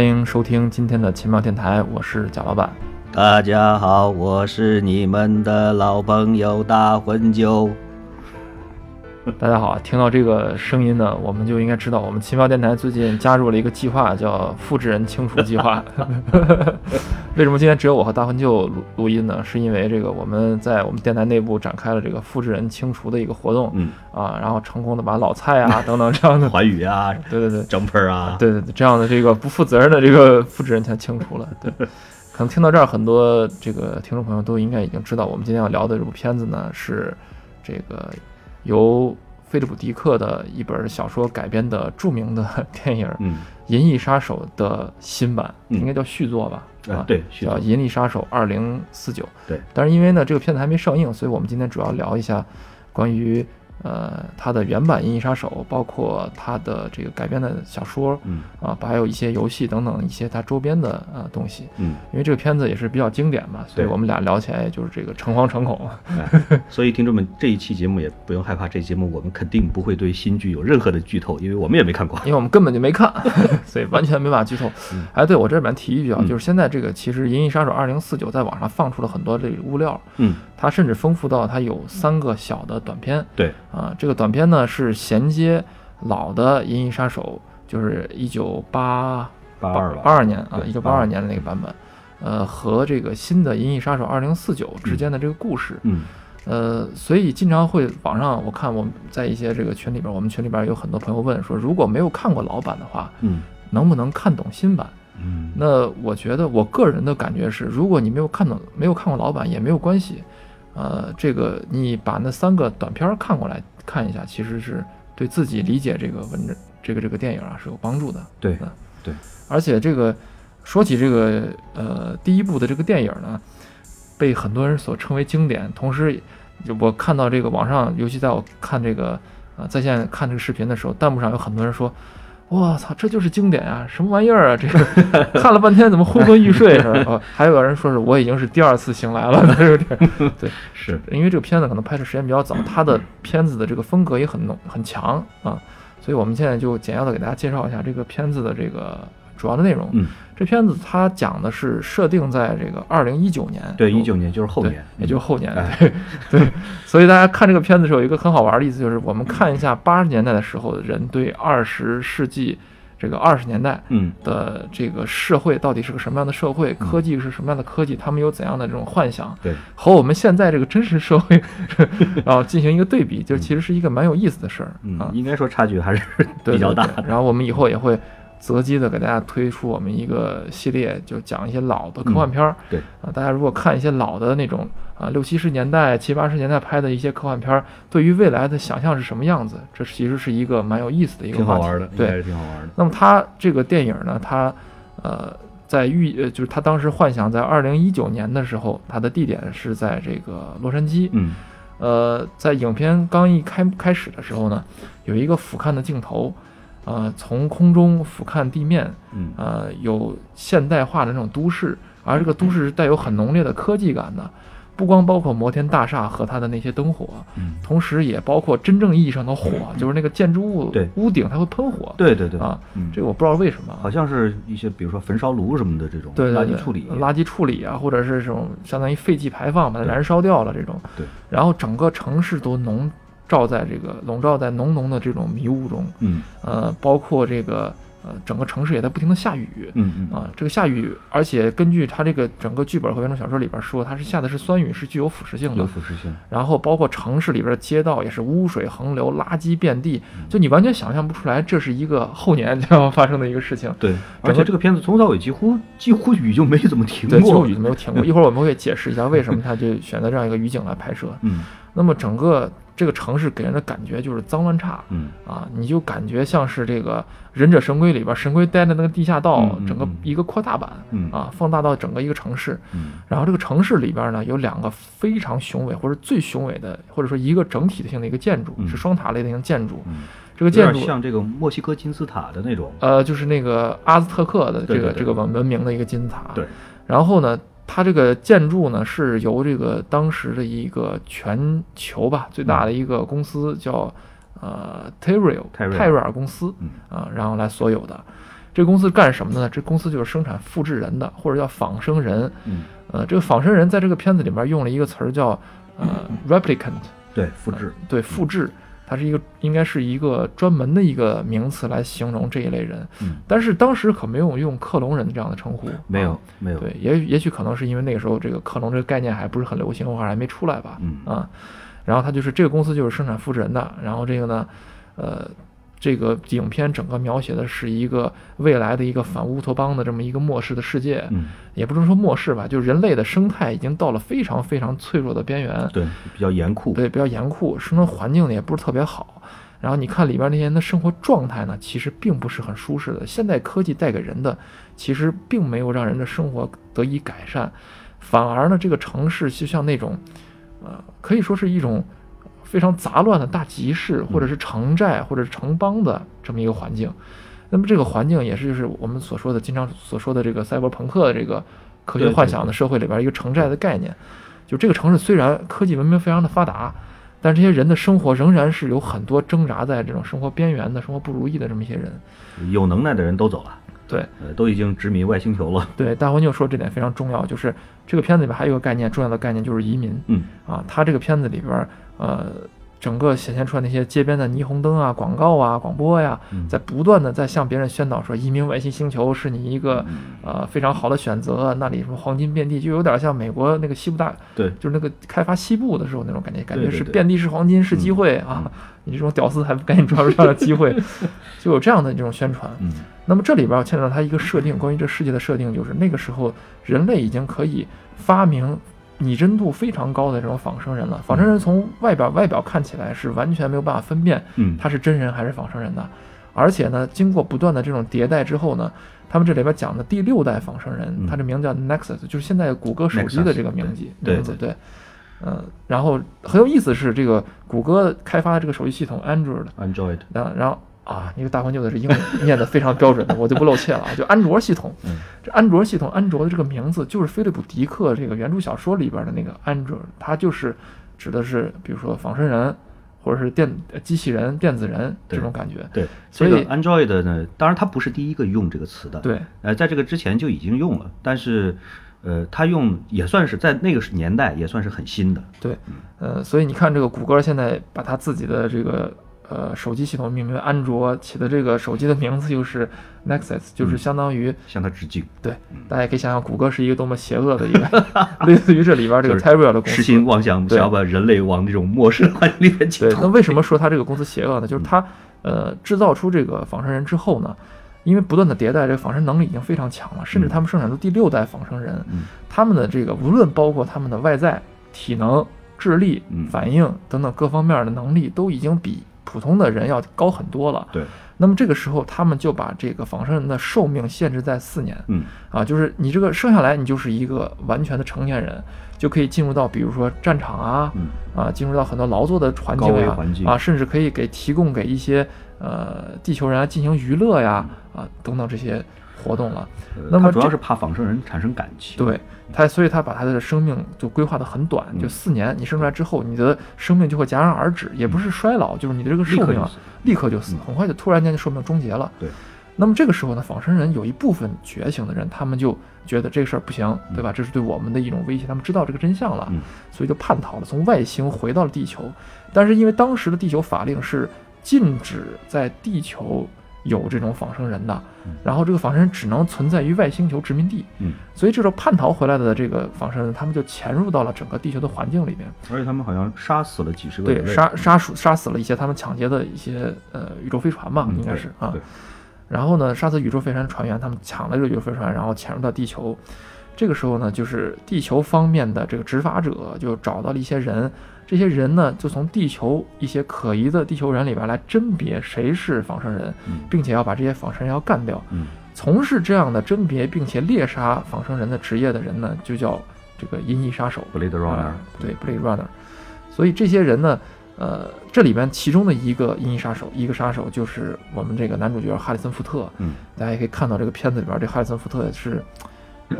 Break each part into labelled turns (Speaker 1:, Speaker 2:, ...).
Speaker 1: 欢迎收听今天的奇妙电台，我是贾老板。
Speaker 2: 大家好，我是你们的老朋友大混酒。
Speaker 1: 大家好，听到这个声音呢，我们就应该知道，我们奇妙电台最近加入了一个计划，叫“复制人清除计划”。为什么今天只有我和大混舅录录音呢？是因为这个我们在我们电台内部展开了这个复制人清除的一个活动，
Speaker 2: 嗯
Speaker 1: 啊，然后成功的把老蔡啊 等等这样的，
Speaker 2: 环宇啊，
Speaker 1: 对对对
Speaker 2: ，Jumper 啊，
Speaker 1: 对对对，这样的这个不负责任的这个复制人全清除了。对，可能听到这儿，很多这个听众朋友都应该已经知道，我们今天要聊的这部片子呢是这个由菲利普·迪克的一本小说改编的著名的 电影《
Speaker 2: 嗯，
Speaker 1: 银翼杀手》的新版，
Speaker 2: 嗯
Speaker 1: 应该叫续作吧？啊，
Speaker 2: 啊对，
Speaker 1: 叫《银翼杀手二零四九》。
Speaker 2: 对，
Speaker 1: 但是因为呢这个片子还没上映，所以我们今天主要聊一下关于呃它的原版《银翼杀手》，包括它的这个改编的小说
Speaker 2: 嗯
Speaker 1: 啊，还有一些游戏等等一些它周边的呃东西。
Speaker 2: 嗯，
Speaker 1: 因为这个片子也是比较经典嘛，所以我们俩聊起来就是这个诚惶诚恐。
Speaker 2: 哎所以听众们这一期节目也不用害怕，这节目我们肯定不会对新剧有任何的剧透，因为我们也没看过。
Speaker 1: 因为我们根本就没看，所以完全没法剧透
Speaker 2: 嗯。
Speaker 1: 哎，对我这里面提一句啊，
Speaker 2: 嗯
Speaker 1: 就是现在这个其实《银翼杀手二零四九》在网上放出了很多这个物料，
Speaker 2: 嗯，
Speaker 1: 它甚至丰富到它有三个小的短片
Speaker 2: 对，
Speaker 1: 啊。这个短片呢是衔接老的《银翼杀手》，就是一九八
Speaker 2: 八二，
Speaker 1: 八二年啊，
Speaker 2: 对
Speaker 1: 一九八二年的那个版本，呃，和这个新的《银翼杀手二零四九》之间的这个故事。
Speaker 2: 嗯
Speaker 1: 呃，所以经常会网上我看我们在一些这个群里边，我们群里边有很多朋友问说，如果没有看过老版的话，
Speaker 2: 嗯
Speaker 1: 能不能看懂新版？
Speaker 2: 嗯，
Speaker 1: 那我觉得我个人的感觉是，如果你没有看懂、没有看过老版也没有关系，呃，这个你把那三个短片儿看过来看一下，其实是对自己理解这个文章、这个这个电影啊是有帮助的。
Speaker 2: 对
Speaker 1: 嗯
Speaker 2: 对，
Speaker 1: 而且这个说起这个呃第一部的这个电影呢，被很多人所称为经典，同时就我看到这个网上，尤其在我看这个呃在线看这个视频的时候，弹幕上有很多人说。我操，这就是经典啊！什么玩意儿啊？这个看了半天怎么昏昏欲睡似的 哦还有人说是我已经是第二次醒来了，对不对对，
Speaker 2: 是，
Speaker 1: 因为这个片子可能拍摄时间比较早，它的片子的这个风格也很浓很强啊，所以我们现在就简要的给大家介绍一下这个片子的这个主要的内容。
Speaker 2: 嗯，
Speaker 1: 这片子它讲的是设定在这个二零一九年，
Speaker 2: 对，一九年就是后年，
Speaker 1: 也就是后年，
Speaker 2: 哎
Speaker 1: 对对，所以大家看这个片子的时候，有一个很好玩的意思，就是我们看一下八十年代的时候的人对二十世纪这个二十年代
Speaker 2: 嗯。
Speaker 1: 的这个社会到底是个什么样的社会，科技是什么样的科技，他们有怎样的这种幻想，
Speaker 2: 对，
Speaker 1: 和我们现在这个真实社会，然后进行一个对比，就其实是一个蛮有意思的事儿啊。
Speaker 2: 嗯，，应该说差距还是比较大的。
Speaker 1: 然后我们以后也会择机的给大家推出我们一个系列，就讲一些老的科幻片儿。
Speaker 2: 对
Speaker 1: 啊，大家如果看一些老的那种啊六七十年代、七八十年代拍的一些科幻片儿，对于未来的想象是什么样子，这其实是一个蛮有意思的一个话题。
Speaker 2: 挺好玩的，
Speaker 1: 对，
Speaker 2: 挺好玩的。
Speaker 1: 那么它这个电影呢，它呃在预呃就是他当时幻想在二零一九年的时候，它的地点是在这个洛杉矶。
Speaker 2: 嗯
Speaker 1: 呃，在影片刚一开开始的时候呢，有一个俯瞰的镜头，呃，从空中俯瞰地面，
Speaker 2: 嗯
Speaker 1: 呃，有现代化的那种都市，而这个都市是带有很浓烈的科技感的，不光包括摩天大厦和它的那些灯火，
Speaker 2: 嗯，
Speaker 1: 同时也包括真正意义上的火，就是那个建筑物
Speaker 2: 对
Speaker 1: 屋顶它会喷火，
Speaker 2: 对对对
Speaker 1: 啊，
Speaker 2: 嗯，
Speaker 1: 这个我不知道为什么啊，
Speaker 2: 好像是一些比如说焚烧炉什么的这种
Speaker 1: 对
Speaker 2: 垃圾处理，
Speaker 1: 垃圾处理啊，或者是这种相当于废气排放，把它燃烧掉了这种。
Speaker 2: 对。
Speaker 1: 然后整个城市都笼罩在这个笼罩在浓浓的这种迷雾中，
Speaker 2: 嗯
Speaker 1: 呃，包括这个呃整个城市也在不停的下雨。
Speaker 2: 嗯嗯
Speaker 1: 啊，这个下雨，而且根据它这个整个剧本和原著小说里边说，它是下的是酸雨，是具有腐蚀性的
Speaker 2: 有。腐蚀性，
Speaker 1: 然后包括城市里边的街道也是污水横流，垃圾遍地，
Speaker 2: 嗯
Speaker 1: 就你完全想象不出来这是一个后年将要发生的一个事情。
Speaker 2: 对，而且这个片子从头到尾几乎几乎雨就没怎么停
Speaker 1: 对，几乎
Speaker 2: 过
Speaker 1: 雨，就没有停过。一会儿我们会解释一下为什么他就选择这样一个雨景来拍摄。
Speaker 2: 嗯
Speaker 1: 那么整个这个城市给人的感觉就是脏乱差
Speaker 2: 嗯
Speaker 1: 啊，你就感觉像是这个《忍者神龟》里边神龟待的那个地下道整个一个扩大版
Speaker 2: 嗯
Speaker 1: 啊，放大到整个一个城市。
Speaker 2: 嗯
Speaker 1: 然后这个城市里边呢，有两个非常雄伟或者最雄伟的，或者说一个整体性的一个建筑，
Speaker 2: 嗯
Speaker 1: 是双塔类的一个建筑。
Speaker 2: 嗯，
Speaker 1: 这个建筑
Speaker 2: 像这个墨西哥金字塔的那种，
Speaker 1: 呃，就是那个阿兹特克的这个这个文文明的一个金字塔。
Speaker 2: 对。
Speaker 1: 然后呢，它这个建筑呢是由这个当时的一个全球吧最大的一个公司叫呃
Speaker 2: 泰瑞尔
Speaker 1: 泰瑞尔公司
Speaker 2: 嗯
Speaker 1: 啊，然后来所有的。这个公司干什么的呢？这公司就是生产复制人的，或者叫仿生人。
Speaker 2: 嗯，
Speaker 1: 呃，这个仿生人在这个片子里面用了一个词儿叫呃 replicant，
Speaker 2: 对，复制，
Speaker 1: 对，复制，它是一个应该是一个专门的一个名词来形容这一类人。
Speaker 2: 嗯，
Speaker 1: 但是当时可没有用克隆人这样的称呼，
Speaker 2: 没有
Speaker 1: 啊，
Speaker 2: 没有，
Speaker 1: 对，也也许可能是因为那个时候这个克隆这个概念还不是很流行，或者还没出来吧。
Speaker 2: 嗯
Speaker 1: 啊，然后他就是这个公司就是生产复制人的，然后这个呢，呃，这个影片整个描写的是一个未来的一个反乌托邦的这么一个末世的世界，
Speaker 2: 嗯，
Speaker 1: 也不能说末世吧，就是人类的生态已经到了非常非常脆弱的边缘，
Speaker 2: 对，比较严酷，
Speaker 1: 对，比较严酷，生存环境呢也不是特别好。然后你看里边那些人的生活状态呢，其实并不是很舒适的。现代科技带给人的，其实并没有让人的生活得以改善，反而呢，这个城市就像那种，呃，可以说是一种非常杂乱的大集市，或者是城寨，或者是城邦的这么一个环境。那么这个环境也是就是我们所说的经常所说的这个赛博朋克的这个科学幻想的社会里边一个城寨的概念。就这个城市虽然科技文明非常的发达，但这些人的生活仍然是有很多挣扎在这种生活边缘的生活不如意的这么一些人。
Speaker 2: 有能耐的人都走了，
Speaker 1: 对
Speaker 2: 呃，都已经殖民外星球了，
Speaker 1: 对，大黄牛说这点非常重要，就是这个片子里边还有一个概念，重要的概念就是移民
Speaker 2: 嗯
Speaker 1: 啊。他这个片子里边，呃，整个显现出来那些街边的霓虹灯啊、广告啊、广播呀，
Speaker 2: 嗯。
Speaker 1: 在不断的在向别人宣导说，移民外星星球是你一个
Speaker 2: 嗯。
Speaker 1: 呃非常好的选择，那里什么黄金遍地，就有点像美国那个西部大，
Speaker 2: 对，
Speaker 1: 就是那个开发西部的时候那种感觉，感觉是遍地是黄金，是机会啊！
Speaker 2: 嗯。
Speaker 1: 你这种屌丝还不赶紧抓住这样的机会，就有这样的这种宣传。
Speaker 2: 嗯。
Speaker 1: 那么这里边要牵扯到它一个设定，关于这世界的设定，就是那个时候人类已经可以发明拟真度非常高的这种仿生人了。仿生人从外表外表看起来是完全没有办法分辨
Speaker 2: 嗯，
Speaker 1: 他是真人还是仿生人的，而且呢，经过不断的这种迭代之后呢，他们这里边讲的第六代仿生人，
Speaker 2: 嗯。
Speaker 1: 它这名叫 Nexus，就是现在谷歌手机的这个名字，
Speaker 2: 对。
Speaker 1: 对对。嗯，然后很有意思是这个谷歌开发的这个手机系统
Speaker 2: Android，Android，
Speaker 1: 然后然后啊，那个大黄牛的是英文念得非常标准的，我就不露怯了啊。就安卓系统，
Speaker 2: 嗯
Speaker 1: 这安卓系统，安卓的这个名字就是菲利普·迪克这个原著小说里边的那个安卓，它就是指的是比如说仿生人，或者是电呃机器人、电子人这种感觉。
Speaker 2: 对，
Speaker 1: 所以
Speaker 2: 这个 Android 呢，当然它不是第一个用这个词的，
Speaker 1: 对，
Speaker 2: 呃，在这个之前就已经用了，但是，呃，它用也算是在那个年代也算是很新的，
Speaker 1: 对，呃，所以你看这个谷歌现在把它自己的这个呃手机系统命名为安卓，起的这个手机的名字就是 Nexus，就是
Speaker 2: 嗯。
Speaker 1: 相当于
Speaker 2: 向他致敬，
Speaker 1: 对，大家也可以想想，谷歌是一个多么邪恶的一个，类似于这里边这个
Speaker 2: 就是
Speaker 1: Tyrell 的公司。
Speaker 2: 痴心妄想，想要把人类往那种末世环境里面去
Speaker 1: 对，那。为什么说它这个公司邪恶呢？就是它呃制造出这个仿生人之后呢，因为不断的迭代，这个仿生能力已经非常强了，甚至他们生产出第六代仿生人，
Speaker 2: 嗯。
Speaker 1: 他们的这个无论包括他们的外在、体能、智力
Speaker 2: 嗯、
Speaker 1: 反应等等各方面的能力，都已经比普通的人要高很多了。
Speaker 2: 对，
Speaker 1: 那么这个时候，他们就把这个仿生人的寿命限制在四年。
Speaker 2: 嗯。
Speaker 1: 啊，就是你这个生下来，你就是一个完全的成年人，就可以进入到比如说战场啊，
Speaker 2: 嗯。
Speaker 1: 啊，进入到很多劳作的环境啊，
Speaker 2: 环境。
Speaker 1: 啊，甚至可以给提供给一些呃地球人啊进行娱乐呀，啊等等这些活动了。
Speaker 2: 呃
Speaker 1: 那么
Speaker 2: 主要是怕仿生人产生感情，
Speaker 1: 对他，所以他把他的生命就规划的很短，就
Speaker 2: 嗯
Speaker 1: 四年。你生出来之后，你的生命就会戛然而止，也不是衰老，就是你的这个寿命啊
Speaker 2: 立刻就死，
Speaker 1: 很快就突然间就寿命终结了。
Speaker 2: 对。
Speaker 1: 那么这个时候呢，仿生人有一部分觉醒的人，他们就觉得这个事儿不行，对吧？这是对我们的一种威胁，他们知道这个真相了，
Speaker 2: 嗯
Speaker 1: 所以就叛逃了，从外星回到了地球。但是因为当时的地球法令是禁止在地球有这种仿生人的
Speaker 2: 嗯，
Speaker 1: 然后这个仿生人只能存在于外星球殖民地，
Speaker 2: 嗯，
Speaker 1: 所以这种叛逃回来的这个仿生人，他们就潜入到了整个地球的环境里面，
Speaker 2: 而且他们好像杀死了几十个
Speaker 1: 对，杀杀死杀死了一些他们抢劫的一些呃宇宙飞船吧，
Speaker 2: 嗯
Speaker 1: 应该是啊。然后呢，杀死宇宙飞船船员，他们抢了这个宇宙飞船，然后潜入到地球。这个时候呢，就是地球方面的这个执法者就找到了一些人，这些人呢就从地球一些可疑的地球人里边来甄别谁是仿生人，
Speaker 2: 嗯
Speaker 1: 并且要把这些仿生人要干掉。
Speaker 2: 嗯
Speaker 1: 从事这样的甄别并且猎杀仿生人的职业的人呢，就叫这个银翼杀手。
Speaker 2: ，Blade Runner，
Speaker 1: 啊对 Blade Runner。所以这些人呢，呃，这里边其中的一个银翼杀手，一个杀手就是我们这个男主角哈里森福特。
Speaker 2: 嗯
Speaker 1: 大家也可以看到这个片子里边，这哈里森福特是呃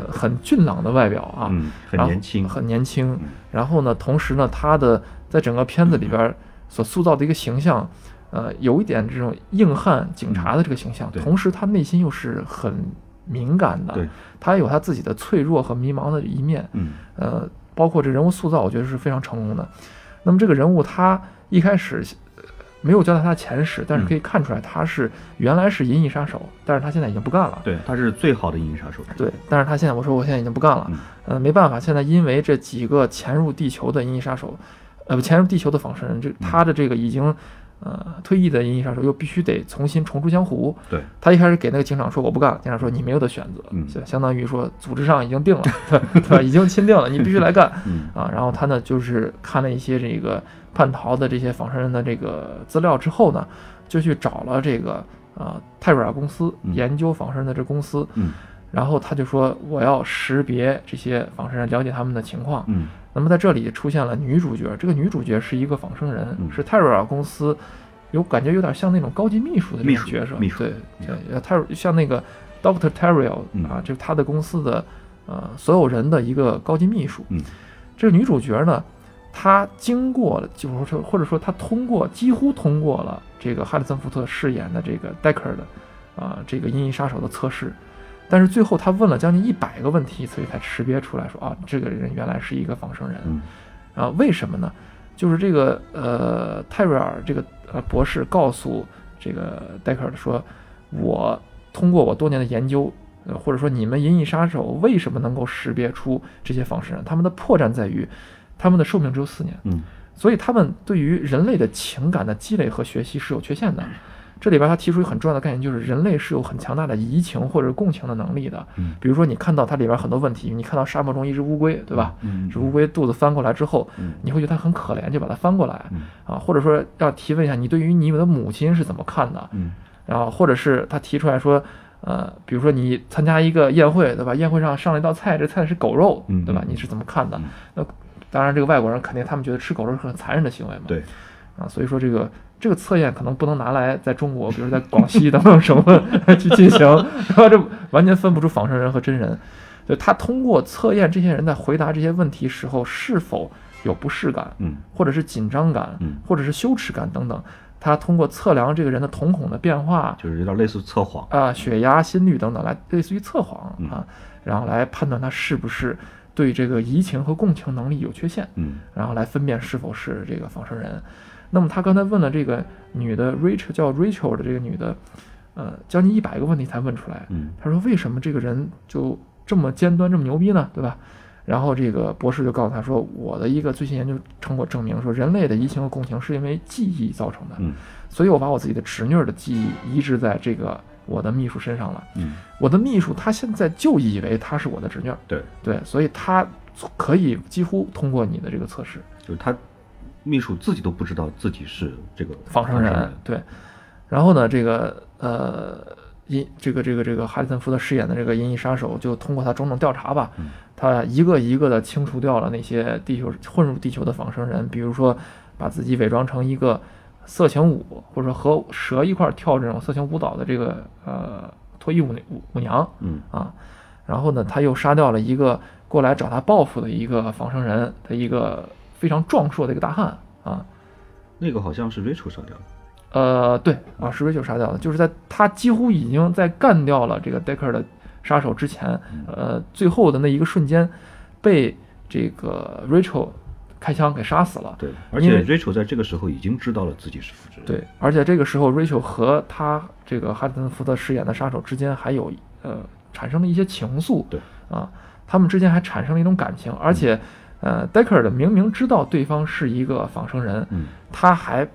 Speaker 1: 很俊朗的外表啊，
Speaker 2: 嗯，很年轻，
Speaker 1: 很年轻。
Speaker 2: 嗯。
Speaker 1: 然后呢，同时呢，他的在整个片子里边所塑造的一个形象，呃，有一点这种硬汉警察的这个形象，
Speaker 2: 嗯
Speaker 1: 同时他内心又是很敏感的，
Speaker 2: 对，
Speaker 1: 他有他自己的脆弱和迷茫的一面，
Speaker 2: 嗯。
Speaker 1: 呃，包括这人物塑造，我觉得是非常成功的。那么这个人物他一开始呃没有交代他的前世，但是可以看出来他是原来是银翼杀手，但是他现在已经不干了。
Speaker 2: 对，他是最好的银翼杀手。
Speaker 1: 对，但是他现在我说我现在已经不干了，
Speaker 2: 嗯
Speaker 1: 呃，没办法，现在因为这几个潜入地球的银翼杀手，呃，不潜入地球的仿生人，这他的这个已经呃退役的银翼杀手又必须得重新重出江湖。
Speaker 2: 对，
Speaker 1: 他一开始给那个警长说我不干了，警长说你没有的选择，
Speaker 2: 嗯
Speaker 1: 就相当于说组织上已经定了，对 对吧？已经钦定了，你必须来干
Speaker 2: 嗯
Speaker 1: 啊。然后他呢就是看了一些这个叛逃的这些仿生人的这个资料之后呢，就去找了这个呃泰瑞尔公司
Speaker 2: 嗯
Speaker 1: 研究仿生人的这公司。
Speaker 2: 嗯
Speaker 1: 然后他就说我要识别这些仿生人，了解他们的情况。
Speaker 2: 嗯
Speaker 1: 那么在这里出现了女主角，这个女主角是一个仿生人，
Speaker 2: 嗯
Speaker 1: 是泰瑞尔公司有感觉有点像那种高级秘书的这
Speaker 2: 秘书
Speaker 1: 种角色，
Speaker 2: 秘书
Speaker 1: 对泰瑞像那个 Doctor Terrell
Speaker 2: 嗯
Speaker 1: 啊，就是他的公司的呃所有人的一个高级秘书。
Speaker 2: 嗯
Speaker 1: 这个女主角呢，她经过了，就是说或者说他通过几乎通过了这个哈里森福特饰演的这个 Decker 的啊、这个银翼杀手的测试。但是最后他问了将近一百个问题，所以才识别出来说啊，这个人原来是一个仿生人。
Speaker 2: 嗯
Speaker 1: 啊，为什么呢？就是这个呃，泰瑞尔这个呃博士告诉这个戴克尔说，我通过我多年的研究，呃，或者说你们银翼杀手为什么能够识别出这些仿生人？他们的破绽在于，他们的寿命只有四年，
Speaker 2: 嗯
Speaker 1: 所以他们对于人类的情感的积累和学习是有缺陷的。这里边他提出一个很重要的概念，就是人类是有很强大的移情或者共情的能力的。
Speaker 2: 嗯
Speaker 1: 比如说，你看到它里边很多问题，你看到沙漠中一只乌龟，对吧？
Speaker 2: 嗯
Speaker 1: 这乌龟肚子翻过来之后，
Speaker 2: 嗯
Speaker 1: 你会觉得它很可怜，就把它翻过来
Speaker 2: 嗯
Speaker 1: 啊，或者说要提问一下你对于你们的母亲是怎么看的，
Speaker 2: 嗯
Speaker 1: 然后或者是他提出来说，呃，比如说你参加一个宴会，对吧？宴会上上了一道菜，这菜是狗肉？对吧你是怎么看的
Speaker 2: 嗯？
Speaker 1: 那当然，这个外国人肯定他们觉得吃狗肉是很残忍的行为嘛，
Speaker 2: 对
Speaker 1: 啊，所以说这个这个测验可能不能拿来在中国，比如在广西等等省份 去进行，然后这完全分不出仿生人和真人。就他通过测验这些人在回答这些问题时候是否有不适感，
Speaker 2: 嗯
Speaker 1: 或者是紧张感，
Speaker 2: 嗯
Speaker 1: 或者是羞耻感等等，他通过测量这个人的瞳孔的变化
Speaker 2: 就是有点类似测谎。
Speaker 1: 啊、血压、心率等等，来类似于测谎
Speaker 2: 嗯
Speaker 1: 啊，然后来判断他是不是对这个移情和共情能力有缺陷。
Speaker 2: 嗯
Speaker 1: 然后来分辨是否是这个仿生人。那么他刚才问了这个女的 Rachel 叫 Rachel 的这个女的，呃，将近一百个问题才问出来。
Speaker 2: 嗯
Speaker 1: 他说为什么这个人就这么尖端这么牛逼呢？对吧？然后这个博士就告诉他说，我的一个最新研究成果证明说，人类的移情和共情是因为记忆造成的。
Speaker 2: 嗯
Speaker 1: 所以我把我自己的侄女儿的记忆移植在这个我的秘书身上了。
Speaker 2: 嗯
Speaker 1: 我的秘书他现在就以为他是我的侄女儿，
Speaker 2: 对，
Speaker 1: 对，所以他可以几乎通过你的这个测试。
Speaker 2: 就是他秘书自己都不知道自己是这个
Speaker 1: 仿生人，对。然后呢，这个呃，银这个这个这个哈里森福特饰演的这个银翼杀手，就通过他种种调查吧，
Speaker 2: 嗯
Speaker 1: 他一个一个的清除掉了那些地球混入地球的仿生人，比如说把自己伪装成一个色情舞，或者说和蛇一块儿跳这种色情舞蹈的这个呃脱衣舞舞舞娘
Speaker 2: 嗯
Speaker 1: 啊。然后呢，他又杀掉了一个过来找他报复的一个仿生人的一个非常壮硕的一个大汉啊。
Speaker 2: 那个好像是 Rachel 杀掉的。
Speaker 1: 呃，对啊，是 Rachel 杀掉的，就是在他几乎已经在干掉了这个 Decker 的杀手之前，呃，最后的那一个瞬间，被这个 Rachel 开枪给杀死了。
Speaker 2: 对，而
Speaker 1: 因
Speaker 2: 且
Speaker 1: 为
Speaker 2: Rachel 在这个时候已经知道了自己是复制人。
Speaker 1: 对，而且这个时候 Rachel 和他这个哈里森福特饰演的杀手之间还有呃产生了一些情愫。
Speaker 2: 对
Speaker 1: 啊，他们之间还产生了一种感情，而且呃，Decker 的明明知道对方是一个仿生人，
Speaker 2: 嗯
Speaker 1: 他还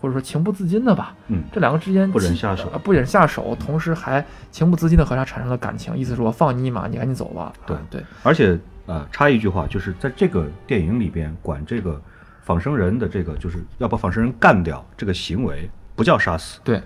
Speaker 1: 或者说情不自禁的吧，
Speaker 2: 嗯
Speaker 1: 这两个之间
Speaker 2: 不忍
Speaker 1: 既
Speaker 2: 下手
Speaker 1: 呃不忍下手，同时还情不自禁的和他产生了感情，意思说放你一马，你赶紧走吧。
Speaker 2: 对
Speaker 1: 啊对，
Speaker 2: 而且呃，插一句话，就是在这个电影里边，管这个仿生人的这个就是要把仿生人干掉这个行为，不叫杀死，
Speaker 1: 对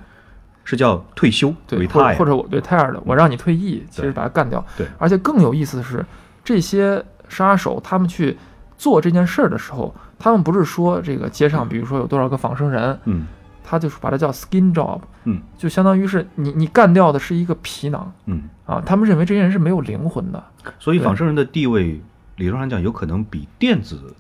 Speaker 2: 是叫退休
Speaker 1: 对，或者。或者我 retire 的，我让你退役，其实把他干掉。
Speaker 2: 对
Speaker 1: 而且更有意思的是，这些杀手他们去做这件事儿的时候，他们不是说这个街上，比如说有多少个仿生人，
Speaker 2: 嗯
Speaker 1: 他就是把它叫 skin job，
Speaker 2: 嗯。
Speaker 1: 就相当于是你你干掉的是一个皮囊
Speaker 2: 嗯，
Speaker 1: 啊，他们认为这些人是没有灵魂的。
Speaker 2: 所以仿生人的地位理论上讲有可能比电子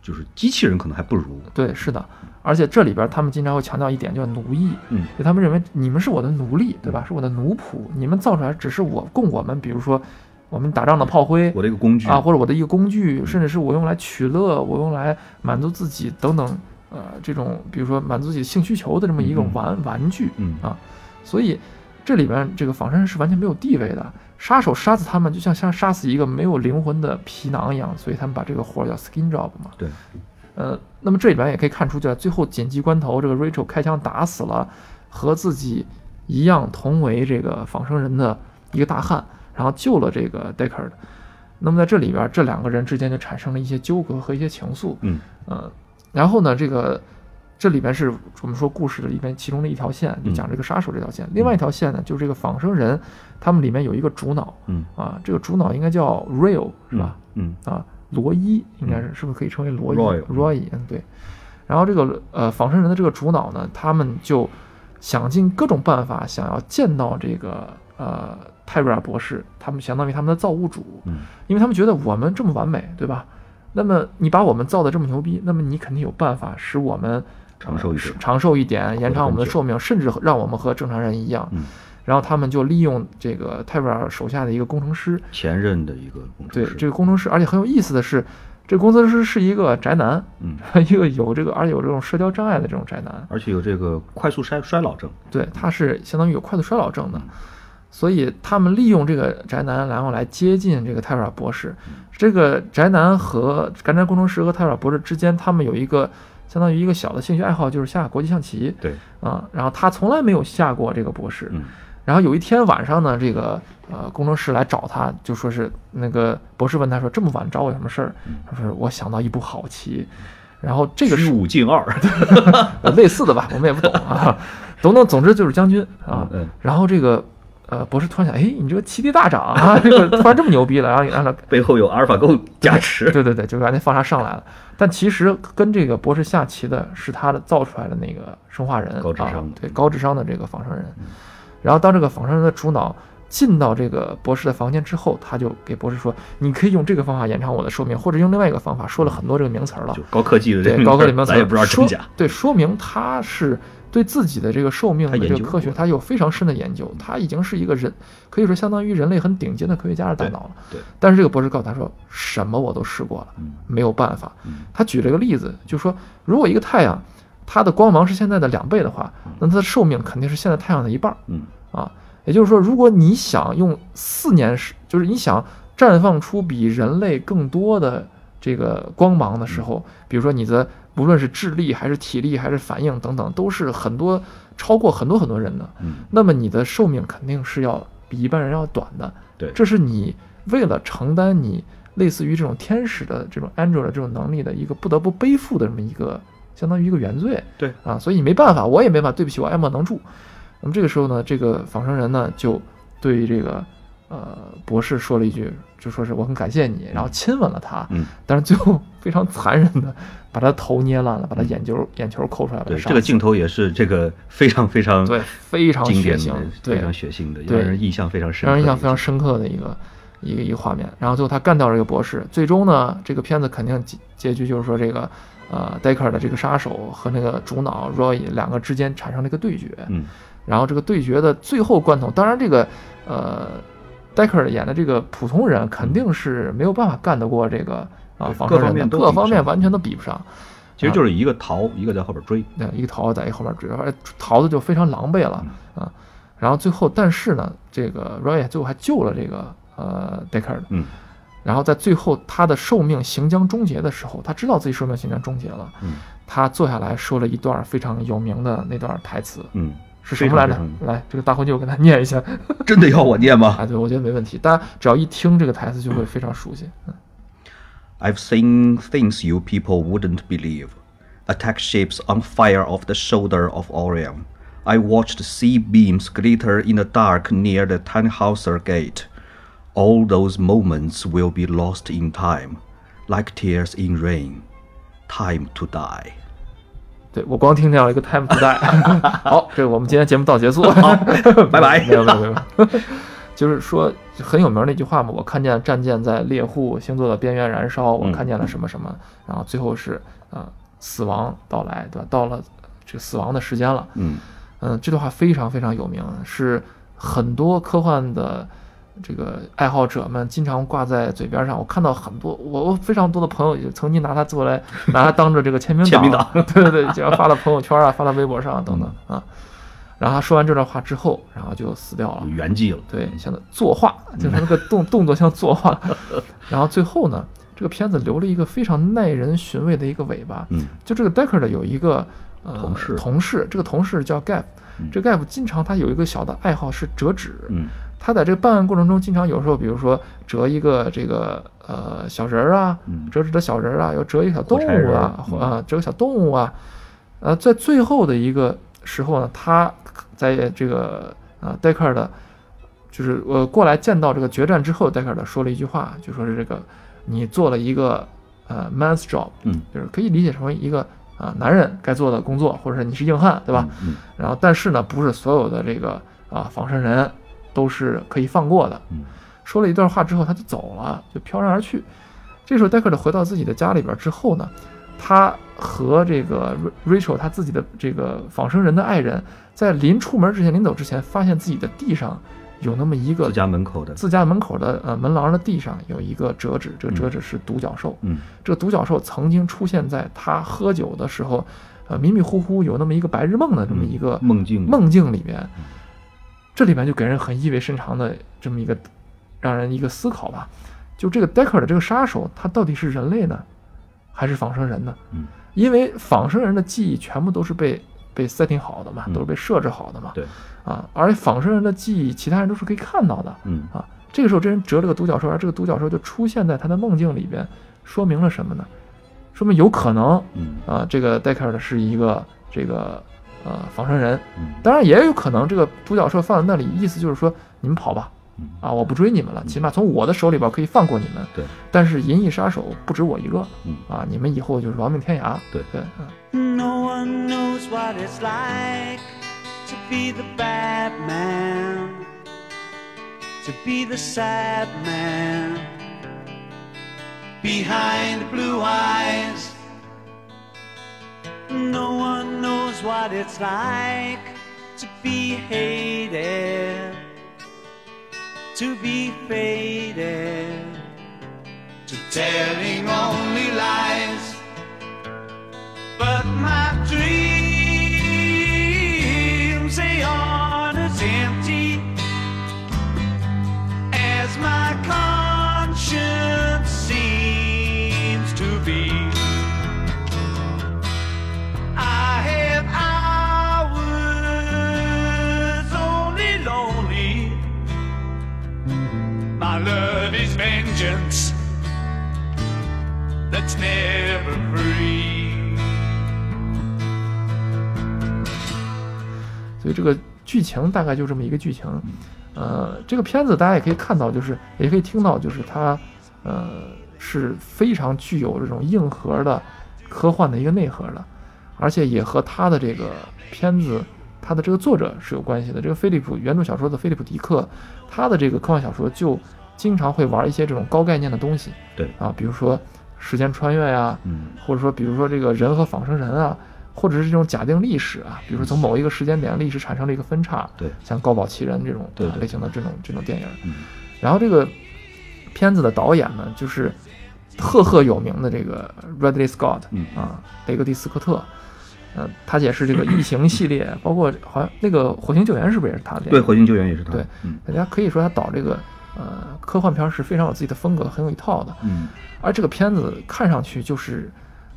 Speaker 2: 就是机器人可能还不如。
Speaker 1: 对，是的，而且这里边他们经常会强调一点，叫奴役，
Speaker 2: 嗯，
Speaker 1: 就他们认为你们是我的奴隶，对吧？是我的奴仆，你们造出来只是我供我们，比如说我们打仗的炮灰
Speaker 2: 我的一个工具。
Speaker 1: 啊，或者我的一个工具，甚至是我用来取乐，我用来满足自己等等，呃，这种比如说满足自己性需求的这么一种
Speaker 2: 嗯
Speaker 1: 玩玩具，
Speaker 2: 嗯
Speaker 1: 啊，所以这里边这个仿生人是完全没有地位的，杀手杀死他们就像像杀死一个没有灵魂的皮囊一样，所以他们把这个活儿叫 skin job 嘛。
Speaker 2: 对，
Speaker 1: 呃，那么这里边也可以看出，就在最后紧急关头，这个 Rachel 开枪打死了和自己一样同为这个仿生人的一个大汉，然后救了这个 Deckard。那么在这里边，这两个人之间就产生了一些纠葛和一些情愫。
Speaker 2: 嗯
Speaker 1: 呃，然后呢，这个这里边是我们说故事的里边其中的一条线，就讲这个杀手这条线。另外一条线呢，就是这个仿生人，他们里面有一个主脑
Speaker 2: 嗯
Speaker 1: 啊，这个主脑应该叫 Real 是吧？
Speaker 2: 嗯
Speaker 1: 啊，罗伊应该是是不是可以称为罗伊
Speaker 2: Roy
Speaker 1: 嗯对。然后这个呃仿生人的这个主脑呢，他们就想尽各种办法，想要见到这个呃泰瑞尔博士，他们相当于他们的造物主，
Speaker 2: 嗯
Speaker 1: 因为他们觉得我们这么完美，对吧？那么你把我们造的这么牛逼，那么你肯定有办法使我们
Speaker 2: 长寿一点。
Speaker 1: 呃长寿一点，延长我们的寿命，甚至让我们和正常人一样。
Speaker 2: 嗯，
Speaker 1: 然后他们就利用这个泰瑞尔手下的一个工程师，
Speaker 2: 前任的一个工程师。对。
Speaker 1: 这个工程师，而且很有意思的是，这个工程师是一个宅男，
Speaker 2: 嗯，
Speaker 1: 一个有这个而且有这种社交障碍的这种宅男，
Speaker 2: 而且有这个快速衰衰老症。
Speaker 1: 对，他是相当于有快速衰老症的，所以他们利用这个宅男，然后来接近这个泰瑞尔博士。这个宅男和宅男工程师和泰瑞尔博士之间，他们有一个相当于一个小的兴趣爱好，就是下国际象棋
Speaker 2: 对，
Speaker 1: 啊。然后他从来没有下过这个博士，
Speaker 2: 嗯
Speaker 1: 然后有一天晚上呢，这个呃工程师来找他，就说是那个博士问他说这么晚找我有什么事儿？他说我想到一步好棋。然后这个是
Speaker 2: 五进二。
Speaker 1: 呃类似的吧，我们也不懂啊。懂懂，总之就是将军啊。
Speaker 2: 嗯
Speaker 1: 然后这个呃博士突然想，哎，你这个棋力大涨啊，这个突然这么牛逼了，然后让他
Speaker 2: 背后有阿尔法狗加持。
Speaker 1: 对 对对，就把那放他上来了。但其实跟这个博士下棋的是他的造出来的那个生化人，
Speaker 2: 高智商
Speaker 1: 啊，对高智商的这个仿生人。然后当这个仿生人的主脑进到这个博士的房间之后，他就给博士说：“你可以用这个方法延长我的寿命，或者用另外一个方法。”说了很多这个名词儿了
Speaker 2: 就，高科技的这个
Speaker 1: 高科技名词儿，
Speaker 2: 咱也不知道真假。
Speaker 1: 对，说明他是对自己的这个寿命的这个科学，
Speaker 2: 过
Speaker 1: 他有非常深的研究，他已经是一个人，可以说相当于人类很顶尖的科学家的大脑了。
Speaker 2: 对，
Speaker 1: 但是这个博士告诉他说，什么我都试过了，
Speaker 2: 嗯。
Speaker 1: 没有办法。
Speaker 2: 嗯。
Speaker 1: 他举了一个例子，就说如果一个太阳，它的光芒是现在的两倍的话，那它的寿命肯定是现在太阳的一半儿。
Speaker 2: 嗯。
Speaker 1: 啊。也就是说，如果你想用四年时，就是你想绽放出比人类更多的这个光芒的时候，比如说你的无论是智力还是体力还是反应等等，都是很多超过很多很多人的，
Speaker 2: 嗯
Speaker 1: 那么你的寿命肯定是要比一般人要短的。
Speaker 2: 对
Speaker 1: 这是你为了承担你类似于这种天使的这种 angel 的这种能力的一个不得不背负的这么一个相当于一个原罪。
Speaker 2: 对
Speaker 1: 啊，所以你没办法，我也没办法，对不起，我爱莫能助。那么这个时候呢，这个仿生人呢就对这个呃博士说了一句，就说是我很感谢你，然后亲吻了他，
Speaker 2: 嗯，
Speaker 1: 但是最后非常残忍的把他头捏烂了，把他眼球眼球抠出来了。
Speaker 2: 对，这个镜头也是这个非常非常
Speaker 1: 对非常血腥
Speaker 2: 经典的，，非常血腥的，
Speaker 1: 对
Speaker 2: 让人印象非常深刻，
Speaker 1: 让人印象非常。深刻的一个一个一个画面。然后最后他干掉了这个博士，最终呢，这个片子肯定结结局就是说这个呃戴克尔的这个杀手和那个主脑 Roy 两个之间产生了一个对决。
Speaker 2: 嗯
Speaker 1: 然后这个对决的最后关头，当然这个呃戴克尔演的这个普通人肯定是没有办法干得过这个啊
Speaker 2: 各方面
Speaker 1: 各方面完全都比不上。
Speaker 2: 其实就是一个逃，一个在后边追。
Speaker 1: 对，一个逃在一后边追，而且桃子就非常狼狈了啊。然后最后，但是呢，这个 Roy 最后还救了这个呃 Deckard，
Speaker 2: 嗯。
Speaker 1: 然后在最后他的寿命行将终结的时候，他知道自己寿命行将终结了，
Speaker 2: 嗯。
Speaker 1: 他坐下来说了一段非常有名的那段台词，
Speaker 2: 嗯，
Speaker 1: 是什么来着
Speaker 2: 非常非？
Speaker 1: 来，这个大魂就给他念一下。
Speaker 2: 真的要我念吗
Speaker 1: 啊，对，我觉得没问题，大家只要一听这个台词就会非常熟悉。嗯？
Speaker 2: I've seen things you people wouldn't believe. Attack ships on fire off the shoulder of Orion. I watched sea beams glitter in the dark near the Tannhauser Gate. All those moments will be lost in time, like tears in rain. Time to die.
Speaker 1: 对我光听见了一个 time to die。好，这个我们今天节目到结束。
Speaker 2: 拜拜
Speaker 1: 没有没有没有，就是说很有名的一句话嘛，我看见战舰在猎户星座的边缘燃烧，我
Speaker 2: 嗯
Speaker 1: 看见了什么什么，然后最后是啊、呃死亡到来，对吧？到了这个死亡的时间了。
Speaker 2: 嗯
Speaker 1: 嗯，这段话非常非常有名，是很多科幻的这个爱好者们经常挂在嘴边上。我看到很多，我我非常多的朋友也曾经拿它做来，拿它当着这个签名
Speaker 2: 签名
Speaker 1: 档，对 对对，就发到朋友圈啊，发到微博上等等啊。然后他说完这段话之后，然后就死掉了。
Speaker 2: 圆寂了。
Speaker 1: 对，像作画，就是那个动动作像作画。然后最后呢，这个片子留了一个非常耐人寻味的一个尾巴。
Speaker 2: 嗯
Speaker 1: 就这个 Decker 的有一个呃
Speaker 2: 同事
Speaker 1: 同事，这个同事叫 Gap，
Speaker 2: 嗯
Speaker 1: 这个 Gap 经常他有一个小的爱好是折纸。
Speaker 2: 嗯
Speaker 1: 他在这个办案过程中，经常有时候，比如说折一个这个呃小人儿啊，
Speaker 2: 嗯。
Speaker 1: 折纸的小人儿啊，又折一个小动物啊，
Speaker 2: 嗯。
Speaker 1: 啊，折个小动物啊，呃，在最后的一个时候呢，他在这个呃戴克尔的，就是呃过来见到这个决战之后，戴克尔的说了一句话，就说是这个你做了一个呃 man's job，
Speaker 2: 嗯，
Speaker 1: 就是可以理解成为一个啊、男人该做的工作，或者是你是硬汉，对吧？？
Speaker 2: 嗯
Speaker 1: 然后但是呢，不是所有的这个啊仿生人都是可以放过的。
Speaker 2: 嗯
Speaker 1: 说了一段话之后，他就走了，就飘然而去。这时候，戴克特回到自己的家里边之后呢，他和这个 Rachel 他自己的这个仿生人的爱人，在临出门之前、临走之前，发现自己的地上有那么一个
Speaker 2: 自家门口的。
Speaker 1: 自家门口的呃门廊的地上有一个折纸，这个折纸是独角兽。
Speaker 2: 嗯
Speaker 1: 这个独角兽曾经出现在他喝酒的时候，呃迷迷糊糊有那么一个白日梦的这么一个
Speaker 2: 梦境。
Speaker 1: 梦境里边，这里边就给人很意味深长的这么一个，让人一个思考吧。就这个 Decker 的这个杀手，他到底是人类呢，还是仿生人呢？
Speaker 2: 嗯，
Speaker 1: 因为仿生人的记忆全部都是被被 setting 好的嘛，
Speaker 2: 嗯
Speaker 1: 都是被设置好的嘛。
Speaker 2: 对，
Speaker 1: 啊，而仿生人的记忆，其他人都是可以看到的。
Speaker 2: 嗯
Speaker 1: 啊，这个时候这人折了个独角兽，而这个独角兽就出现在他的梦境里边，说明了什么呢？说明有可能
Speaker 2: 嗯
Speaker 1: 啊，这个 Decker 是一个这个呃仿生人，
Speaker 2: 嗯
Speaker 1: 当然也有可能这个独角兽放在那里，意思就是说你们跑吧，
Speaker 2: 嗯
Speaker 1: 啊，我不追你们了，起码从我的手里边可以放过你们。
Speaker 2: 对，
Speaker 1: 但是银翼杀手不止我一个
Speaker 2: 嗯
Speaker 1: 啊，你们以后就是亡命天涯。
Speaker 2: 对
Speaker 1: 对，嗯
Speaker 3: No one knows what it's like to be the bad man, to be the sad man behind blue eyes. No one knows what it's like to be hated, to be faded, to telling only lies. But my dreams, that's never free.
Speaker 1: 所以这个剧情大概就这么一个剧情。呃，这个片子大家也可以看到，就是也可以听到，就是它呃是非常具有这种硬核的科幻的一个内核的，而且也和他的这个片子。他的这个作者是有关系的。这个菲利普原著小说的菲利普迪克，他的这个科幻小说就经常会玩一些这种高概念的东西。
Speaker 2: 对，
Speaker 1: 啊，比如说时间穿越呀、
Speaker 2: 嗯。
Speaker 1: 或者说比如说这个人和仿生人啊，或者是这种假定历史啊，比如说从某一个时间点历史产生了一个分叉，
Speaker 2: 对，
Speaker 1: 像高保奇人这种类型的这种这种电影。
Speaker 2: 嗯。
Speaker 1: 然后这个片子的导演呢，就是赫赫有名的这个 Ridley Scott
Speaker 2: 嗯。
Speaker 1: 啊，雷格蒂斯科特。呃，他也是这个异形系列，包括好像那个火星救援是不是也是他的
Speaker 2: 对，火星救援也是他。
Speaker 1: 对。
Speaker 2: 嗯。
Speaker 1: 大家可以说他导这个呃科幻片是非常有自己的风格，很有一套的。
Speaker 2: 嗯
Speaker 1: 而这个片子看上去就是，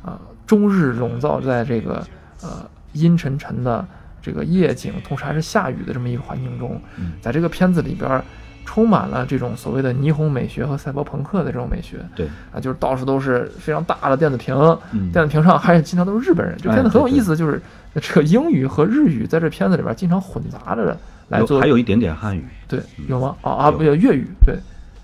Speaker 1: 呃、终日笼罩在这个呃阴沉沉的这个夜景，同时还是下雨的这么一个环境中，
Speaker 2: 嗯
Speaker 1: 在这个片子里边儿充满了这种所谓的霓虹美学和赛博朋克的这种美学
Speaker 2: 对，
Speaker 1: 啊，就是到处都是非常大的电子屏，
Speaker 2: 嗯
Speaker 1: 电子屏上还经常都是日本人。这片子很有意思，就是这个英语和日语在这片子里边经常混杂着来做
Speaker 2: 还有一点点汉语。
Speaker 1: 对，有吗？啊啊，
Speaker 2: 有
Speaker 1: 不有粤语，对，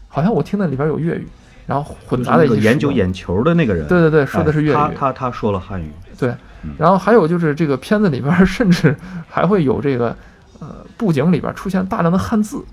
Speaker 1: 好像我听的里边有粤语，然后混杂在一
Speaker 2: 就是那个
Speaker 1: 起
Speaker 2: 研究眼球的那个人，
Speaker 1: 对对对，说的是粤语。
Speaker 2: 哎他他他说了汉语。
Speaker 1: 对
Speaker 2: 嗯，
Speaker 1: 然后还有就是这个片子里边甚至还会有这个呃布景里边出现大量的汉字，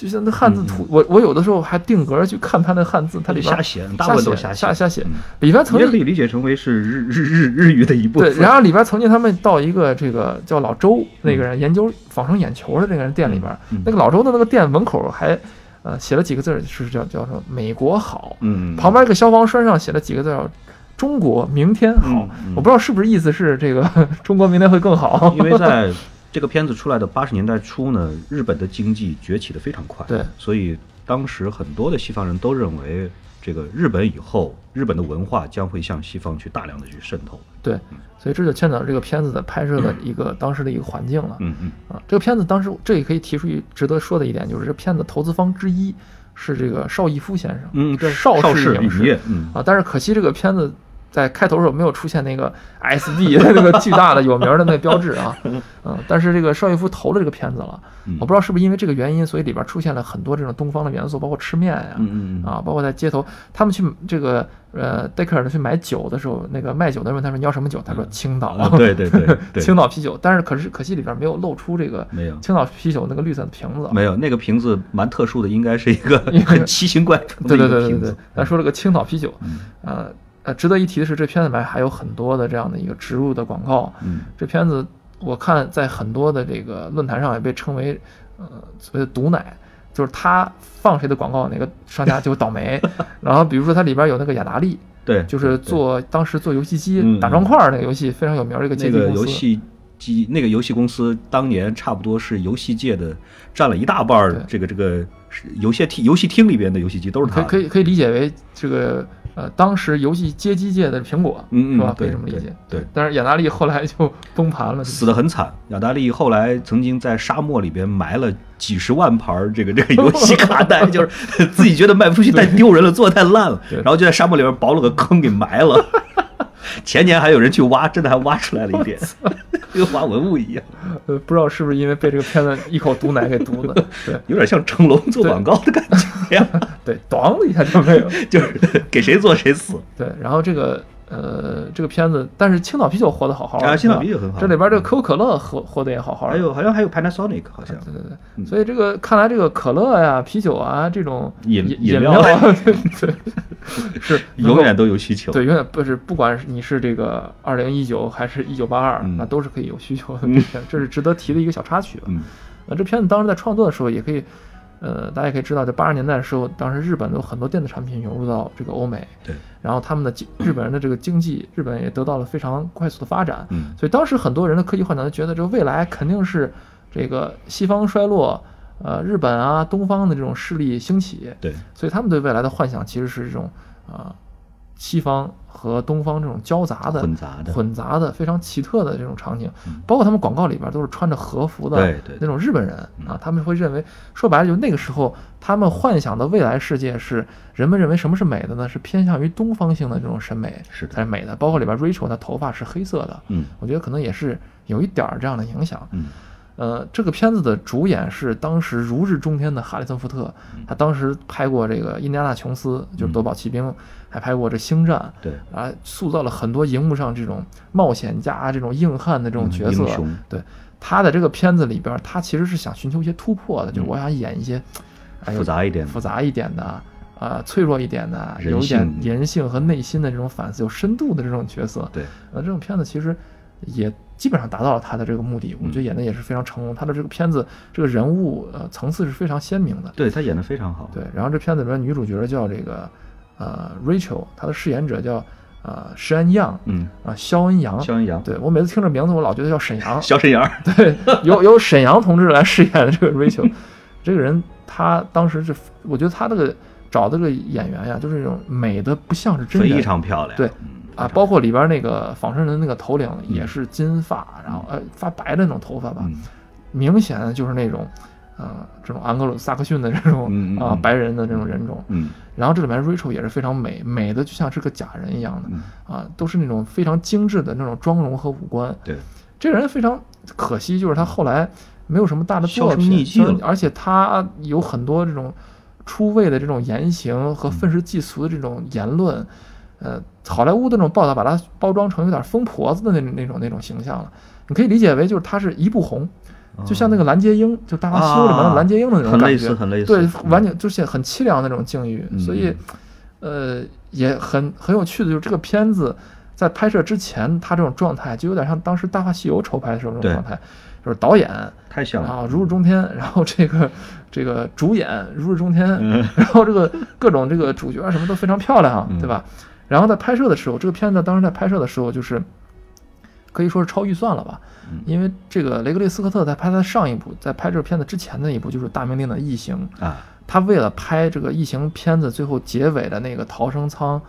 Speaker 1: 就像那汉字图，我我有的时候还定格去看他那汉字，他里边
Speaker 2: 瞎写，大部分都是
Speaker 1: 瞎
Speaker 2: 写。
Speaker 1: 瞎写
Speaker 2: 嗯。
Speaker 1: 里边曾经
Speaker 2: 也可以理解成为是日日日日语的一部分
Speaker 1: 对，
Speaker 2: 分。
Speaker 1: 然后里边曾经他们到一个这个叫老周那个人研究仿生眼球的那个人店里边，
Speaker 2: 嗯
Speaker 1: 那个老周的那个店门口还呃写了几个字儿，是叫叫什么“美国好”，
Speaker 2: 嗯，
Speaker 1: 旁边一个消防栓上写了几个字儿。中国明天好，
Speaker 2: 嗯嗯
Speaker 1: 我不知道是不是意思是这个 中国明天会更好，
Speaker 2: 因为在这个片子出来的八十年代初呢，日本的经济崛起的非常快，
Speaker 1: 对。
Speaker 2: 所以当时很多的西方人都认为，这个日本以后，日本的文化将会向西方去大量的去渗透。
Speaker 1: 对，所以这就牵扯到这个片子的拍摄的一个当时的一个环境了。
Speaker 2: 嗯嗯，
Speaker 1: 啊，这个片子当时这也可以提出一值得说的一点，就是这片子投资方之一是这个邵逸夫先生，
Speaker 2: 嗯对
Speaker 1: 邵
Speaker 2: 邵氏
Speaker 1: 影
Speaker 2: 业嗯。
Speaker 1: 啊，但是可惜这个片子在开头的时候没有出现那个 SD 的 那个巨大的有名的那个标志啊，嗯，但是这个邵逸夫投了这个片子了，
Speaker 2: 嗯。
Speaker 1: 我不知道是不是因为这个原因，所以里边出现了很多这种东方的元素，包括吃面呀、啊，包括在街头，他们去这个呃戴克尔的去买酒的时候，那个卖酒的人问他说你要什么酒，他说青岛，
Speaker 2: 啊对对对 对。
Speaker 1: 青岛啤酒，但是可是可惜里边没有露出这个
Speaker 2: 没有。
Speaker 1: 青岛啤酒那个绿色的瓶子，
Speaker 2: 没有那个瓶子蛮特殊的，应该是一个很奇形怪状的
Speaker 1: 对
Speaker 2: 一
Speaker 1: 对对对对
Speaker 2: 个瓶子。，
Speaker 1: 他说了个青岛啤酒，
Speaker 2: 嗯
Speaker 1: 呃呃，值得一提的是，这片子里面还有很多的这样的一个植入的广告。
Speaker 2: 嗯
Speaker 1: 这片子我看在很多的这个论坛上也被称为呃所谓的毒奶，就是他放谁的广告，哪个商家就倒霉。然后比如说它里边有那个雅达利，
Speaker 2: 对，
Speaker 1: 就是做当时做游戏机
Speaker 2: 嗯
Speaker 1: 打砖块儿那个游戏非常有名儿的一个街
Speaker 2: 那个。游戏机那个游戏公司当年差不多是游戏界的占了一大半儿，这个这个游戏厅游戏厅里边的游戏机都是它
Speaker 1: 可以可以理解为这个呃，当时游戏街机界的苹果，
Speaker 2: 嗯嗯
Speaker 1: 是吧？可以
Speaker 2: 对
Speaker 1: 这么理解。
Speaker 2: 对对
Speaker 1: 但是雅达利后来就崩盘了，
Speaker 2: 死得很惨。雅达利后来曾经在沙漠里边埋了几十万盘儿这个这个游戏卡带，就是自己觉得卖不出去太丢人了，做的太烂了，然后就在沙漠里边刨了个坑给埋了。前年还有人去挖，真的还挖出来了一点，跟挖文物一样，
Speaker 1: 呃，不知道是不是因为被这个片子一口毒奶给毒的，对
Speaker 2: 有点像成龙做广告的感觉呀，
Speaker 1: 对，咣的一下就没有。
Speaker 2: 就是给谁做谁死。
Speaker 1: 对，然后这个呃这个片子，但是青岛啤酒活得好好的
Speaker 2: 啊青岛啤酒很好
Speaker 1: 这里边这个可口可乐活活得也好好的，
Speaker 2: 还有好像还有 Panasonic 好像，
Speaker 1: 对对对，
Speaker 2: 嗯
Speaker 1: 所以这个看来这个可乐呀、啤酒啊这种
Speaker 2: 饮
Speaker 1: 饮
Speaker 2: 饮料
Speaker 1: 料啊，对对，是
Speaker 2: 永远都有需求。
Speaker 1: 对，永远不是，不管是你是这个二零一九还是一九八二，
Speaker 2: 嗯
Speaker 1: 那都是可以有需求的
Speaker 2: 嗯。
Speaker 1: 这是值得提的一个小插曲吧。
Speaker 2: 嗯
Speaker 1: 那这片子当时在创作的时候，也可以，呃，大家也可以知道，在八十年代的时候，当时日本有很多电子产品涌入到这个欧美，
Speaker 2: 对，
Speaker 1: 然后他们的经日本人的这个经济，日本也得到了非常快速的发展。
Speaker 2: 嗯
Speaker 1: 所以当时很多人的科技幻想就觉得，这个未来肯定是这个西方衰落，呃，日本啊、东方的这种势力兴起。
Speaker 2: 对，
Speaker 1: 所以他们对未来的幻想其实是这种啊、西方和东方这种交杂的、
Speaker 2: 混杂的。
Speaker 1: 混杂的、非常奇特的这种场景。
Speaker 2: 嗯，
Speaker 1: 包括他们广告里边都是穿着和服的那种日本人啊，他们会认为，说白了就那个时候他们幻想的未来世界是人们认为什么是美的呢？是偏向于东方性的这种审美
Speaker 2: 是
Speaker 1: 才是美的，包括里边 Rachel 她头发是黑色的，
Speaker 2: 嗯。
Speaker 1: 我觉得可能也是有一点儿这样的影响。
Speaker 2: 嗯
Speaker 1: 呃，这个片子的主演是当时如日中天的哈里森福特，
Speaker 2: 嗯
Speaker 1: 他当时拍过这个《印第安纳琼斯》，就是《夺宝奇兵》，还拍过这《星战》，
Speaker 2: 对
Speaker 1: 啊，塑造了很多荧幕上这种冒险家、这种硬汉的这种
Speaker 2: 嗯
Speaker 1: 角色。对，他的这个片子里边，他其实是想寻求一些突破的，就是
Speaker 2: 嗯
Speaker 1: 我想演一些，哎
Speaker 2: 复杂一点
Speaker 1: 复杂一点的。啊，脆弱一点的，有一点人性和内心的这种反思，有深度的这种角色，
Speaker 2: 对，
Speaker 1: 呃，这种片子其实也基本上达到了他的这个目的，我觉得演的也是非常成功。他的这个片子这个人物呃层次是非常鲜明的，
Speaker 2: 对他演的非常好。
Speaker 1: 对。然后这片子里面女主角叫这个呃 Rachel，她的饰演者叫呃石安样
Speaker 2: 嗯，
Speaker 1: 啊肖恩阳，
Speaker 2: 肖恩阳，
Speaker 1: 对我每次听这名字我老觉得叫沈阳，
Speaker 2: 小沈阳儿，
Speaker 1: 对，由由沈阳同志来饰演的这个 Rachel，这个人他当时是我觉得他这个找的这个演员呀，就是那种美的不像是真人，
Speaker 2: 非常漂亮。
Speaker 1: 对
Speaker 2: 嗯
Speaker 1: 啊，包括里边那个仿生人那个头领
Speaker 2: 嗯
Speaker 1: 也是金发，然后呃发白的那种头发吧，
Speaker 2: 嗯
Speaker 1: 明显的就是那种，呃，这种安格鲁萨克逊的这种啊、白人的这种人种。
Speaker 2: 嗯
Speaker 1: 然后这里面 Rachel 也是非常美，美的就像是个假人一样的
Speaker 2: 嗯，
Speaker 1: 啊，都是那种非常精致的那种妆容和五官。
Speaker 2: 对，
Speaker 1: 这个人非常可惜，就是他后来没有什么大的作品，而且他有很多这种出位的这种言行和愤世嫉俗的这种言论，呃，好莱坞的那种报道把它包装成有点疯婆子的那种那种那种形象了。你可以理解为就是他是一部红，就像那个蓝洁瑛，就《大话西游》里面的蓝洁瑛的那种感觉，
Speaker 2: 很类似，很类似。
Speaker 1: 对，
Speaker 2: 嗯
Speaker 1: 完全就是很凄凉的那种境遇，
Speaker 2: 嗯
Speaker 1: 所以，呃，也很很有趣的，就是这个片子在拍摄之前，他这种状态就有点像当时《大话西游》筹拍的时候那种状态，就是导演
Speaker 2: 太像了。
Speaker 1: 啊如日中天，然后这个 这个主演如日中天，
Speaker 2: 嗯
Speaker 1: 然后这个各种这个主角啊什么都非常漂亮，
Speaker 2: 嗯
Speaker 1: 对吧？然后在拍摄的时候，这个片子当时在拍摄的时候，就是可以说是超预算了吧，
Speaker 2: 嗯。
Speaker 1: 因为这个雷格利斯科特在拍他上一部，在拍这个片子之前的一部就是大名鼎鼎的《异形》，
Speaker 2: 啊，
Speaker 1: 他为了拍这个《异形》片子最后结尾的那个逃生舱，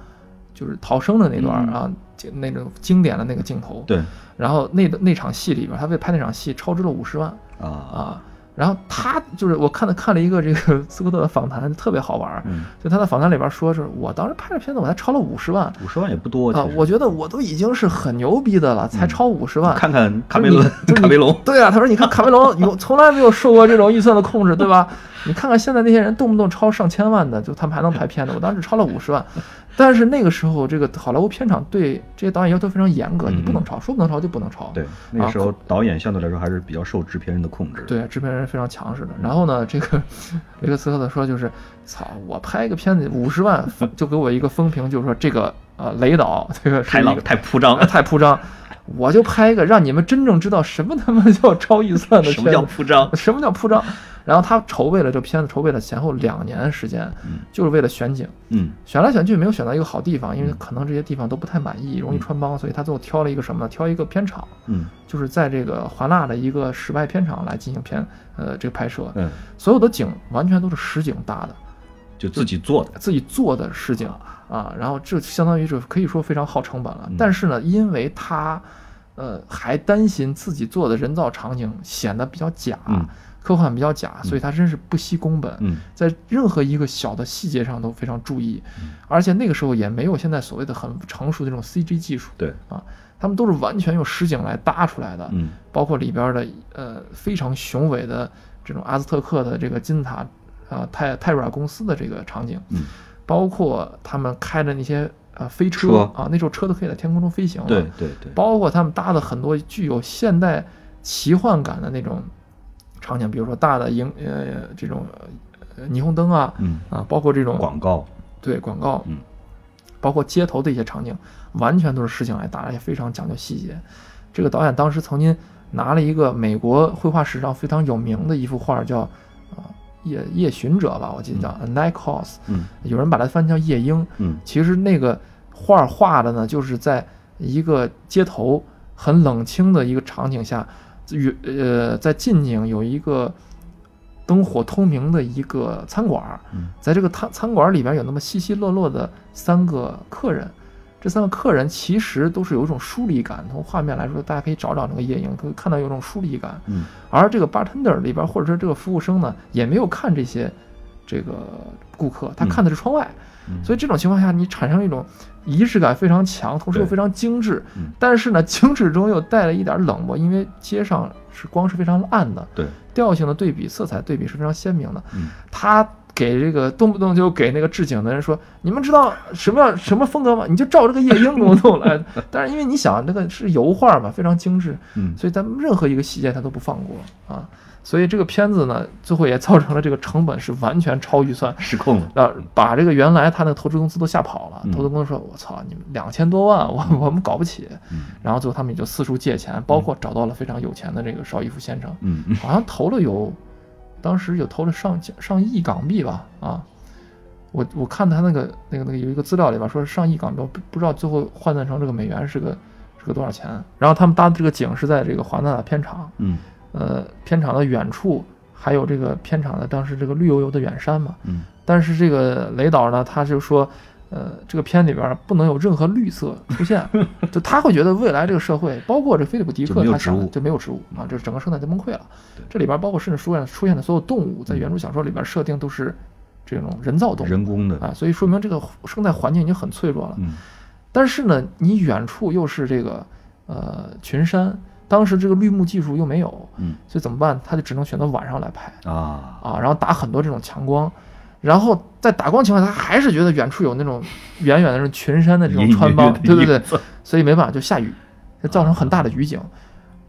Speaker 1: 就是逃生的那段
Speaker 2: 嗯。
Speaker 1: 啊，就那种经典的那个镜头，
Speaker 2: 对。
Speaker 1: 然后那那场戏里边，他为拍那场戏超支了五十万。
Speaker 2: 啊，
Speaker 1: 啊。然后他就是我看了看了一个这个斯科特的访谈，特别好玩儿。
Speaker 2: 嗯，
Speaker 1: 就他在访谈里边说，是我当时拍这片子我才超了五十万
Speaker 2: 五十万也不多，
Speaker 1: 啊我觉得我都已经是很牛逼的了，才超五十万。
Speaker 2: 看看卡梅伦 卡梅隆，
Speaker 1: 对啊，他说你看卡梅隆有 从来没有受过这种预算的控制，对吧？你看看现在那些人动不动超上千万的，就他们还能拍片子，我当时超了五十万。但是那个时候，这个好莱坞片场对这些导演要求非常严格，
Speaker 2: 嗯
Speaker 1: 你不能抄，说不能抄就不能抄。
Speaker 2: 对，那个时候导演相对来说还是比较受制片人的控制。，
Speaker 1: 对，制片人非常强势的。然后呢，这个雷克 斯科特说就是，操，我拍一个片子五十万，就给我一个风评，就是说这个呃雷导 这个是
Speaker 2: 太浪
Speaker 1: 一个
Speaker 2: 太铺张
Speaker 1: 呃，太铺张，我就拍一个让你们真正知道什么他妈叫超预算的
Speaker 2: 什么叫铺张？
Speaker 1: 什么叫铺张？然后他筹备了这片子，筹备了前后两年时间，就是为了选景，
Speaker 2: 嗯。
Speaker 1: 选来选去没有选到一个好地方，因为可能这些地方都不太满意，容易穿帮，所以他最后挑了一个什么呢？挑一个片场，
Speaker 2: 嗯。
Speaker 1: 就是在这个华纳的一个室外片场来进行片呃这个拍摄，
Speaker 2: 嗯，
Speaker 1: 所有的景完全都是实景搭的，
Speaker 2: 就自己做的。
Speaker 1: 自己做的实景啊，然后这相当于是可以说非常耗成本了。
Speaker 2: 嗯。
Speaker 1: 但是呢，因为他呃还担心自己做的人造场景显得比较假，
Speaker 2: 嗯
Speaker 1: 科幻比较假，所以他真是不惜工本，
Speaker 2: 嗯。
Speaker 1: 在任何一个小的细节上都非常注意，
Speaker 2: 嗯。
Speaker 1: 而且那个时候也没有现在所谓的很成熟的这种 CG 技术
Speaker 2: 对，
Speaker 1: 啊，他们都是完全用实景来搭出来的，
Speaker 2: 嗯。
Speaker 1: 包括里边的呃非常雄伟的这种阿兹特克的这个金字塔啊泰泰瑞尔公司的这个场景，
Speaker 2: 嗯，
Speaker 1: 包括他们开的那些呃飞车
Speaker 2: 车。
Speaker 1: 啊，那时候车都可以在天空中飞行了，
Speaker 2: 对对对，
Speaker 1: 包括他们搭的很多具有现代奇幻感的那种场景，比如说大的荧呃这种呃霓虹灯啊
Speaker 2: 嗯，
Speaker 1: 啊，包括这种
Speaker 2: 广告，
Speaker 1: 对广告，
Speaker 2: 嗯，
Speaker 1: 包括街头的一些场景，完全都是实景来搭，而且非常讲究细节。这个导演当时曾经拿了一个美国绘画史上非常有名的一幅画，叫啊夜夜巡者吧，我记得叫《A Night Horse》，
Speaker 2: 嗯
Speaker 1: 有人把它翻译叫夜莺。
Speaker 2: 嗯
Speaker 1: 其实那个画画的呢，就是在一个街头很冷清的一个场景下，与呃在近景有一个灯火通明的一个餐馆儿，
Speaker 2: 嗯
Speaker 1: 在这个餐餐馆里边有那么稀稀落落的三个客人，这三个客人其实都是有一种疏离感。从画面来说，大家可以找找那个夜影，可以看到有一种疏离感。
Speaker 2: 嗯
Speaker 1: 而这个 bartender 里边，或者说这个服务生呢，也没有看这些这个顾客，他看的是窗外。
Speaker 2: 嗯，
Speaker 1: 所以这种情况下，你产生一种仪式感非常强，同时又非常精致
Speaker 2: 嗯，
Speaker 1: 但是呢，精致中又带了一点冷漠，因为街上是光是非常暗的，
Speaker 2: 对，
Speaker 1: 调性的对比、色彩对比是非常鲜明的。
Speaker 2: 嗯
Speaker 1: 他给这个动不动就给那个置景的人说：“你们知道什么样什么风格吗？你就照这个夜莺给我弄来。”但是因为你想，这个是油画嘛，非常精致，
Speaker 2: 嗯
Speaker 1: 所以咱们任何一个细节他都不放过啊。所以这个片子呢，最后也造成了这个成本是完全超预算，
Speaker 2: 失控了。
Speaker 1: 啊，把这个原来他那个投资公司都吓跑了。
Speaker 2: 嗯
Speaker 1: 投资公司说：“我操，你们两千多万，我 我们搞不起。”
Speaker 2: 嗯
Speaker 1: 然后最后他们也就四处借钱，包括找到了非常有钱的这个邵逸夫先生，好像投了有，当时有投了上上亿港币吧，啊，我我看他那个那个那个有一个资料里边说是上亿港币，不不知道最后换算成这个美元是个是个多少钱。然后他们搭的这个景是在这个华纳的片场，
Speaker 2: 嗯
Speaker 1: 呃，片场的远处还有这个片场的当时这个绿油油的远山嘛，
Speaker 2: 嗯
Speaker 1: 但是这个雷导呢，他就说，呃，这个片里边不能有任何绿色出现，就他会觉得未来这个社会，包括这菲利普迪克他想就没有植物啊，这整个生态就崩溃了。这里边包括甚至出现出现的所有动物，在原著小说里边设定都是这种人造动物
Speaker 2: 人工的。
Speaker 1: 啊，所以说明这个生态环境已经很脆弱了。
Speaker 2: 嗯
Speaker 1: 但是呢，你远处又是这个呃群山，当时这个绿幕技术又没有，
Speaker 2: 嗯
Speaker 1: 所以怎么办？他就只能选择晚上来拍。
Speaker 2: 啊
Speaker 1: 啊，然后打很多这种强光，然后在打光情况下，他还是觉得远处有那种远远的那种群山的这种穿帮，对对对所以没办法就下雨，就造成很大的雨景。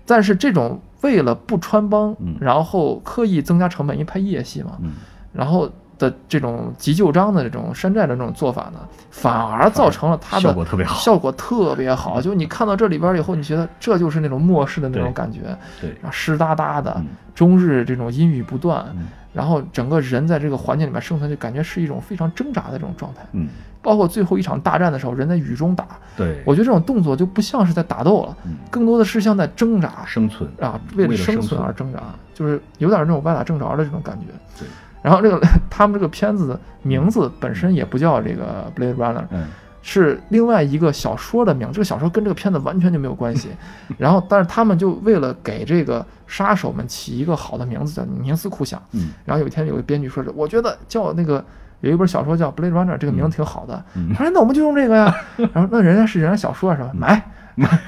Speaker 1: 但是这种为了不穿帮，
Speaker 2: 嗯
Speaker 1: 然后刻意增加成本，因为拍夜戏嘛，
Speaker 2: 嗯，
Speaker 1: 然后的这种急救章的这种山寨的这种做法呢，反而造成了它的
Speaker 2: 效果特别好
Speaker 1: 效果特别好。就你看到这里边以后，你觉得这就是那种末世的那种感觉，
Speaker 2: 对，
Speaker 1: 湿哒哒的
Speaker 2: 嗯，
Speaker 1: 终日这种阴雨不断，
Speaker 2: 嗯
Speaker 1: 然后整个人在这个环境里面生存，就感觉是一种非常挣扎的这种状态。
Speaker 2: 嗯，
Speaker 1: 包括最后一场大战的时候，人在雨中打，
Speaker 2: 对，
Speaker 1: 我觉得这种动作就不像是在打斗了，
Speaker 2: 嗯
Speaker 1: 更多的是像在挣扎
Speaker 2: 生存
Speaker 1: 啊，为了生存而挣扎，就是有点那种歪打正着的这种感觉。
Speaker 2: 对，
Speaker 1: 然后这个 他们这个片子的名字本身也不叫这个 Blade Runner，
Speaker 2: 嗯
Speaker 1: 是另外一个小说的名字。这个小说跟这个片子完全就没有关系。然后，但是他们就为了给这个杀手们起一个好的名字，叫冥思苦想。
Speaker 2: 嗯
Speaker 1: 然后有一天有个编剧说是，我觉得叫那个有一本小说叫《Blade Runner》，这个名字挺好的。
Speaker 2: 嗯
Speaker 1: 他说那我们就用这个呀。然后那人家是人家小说啊，是吧？买。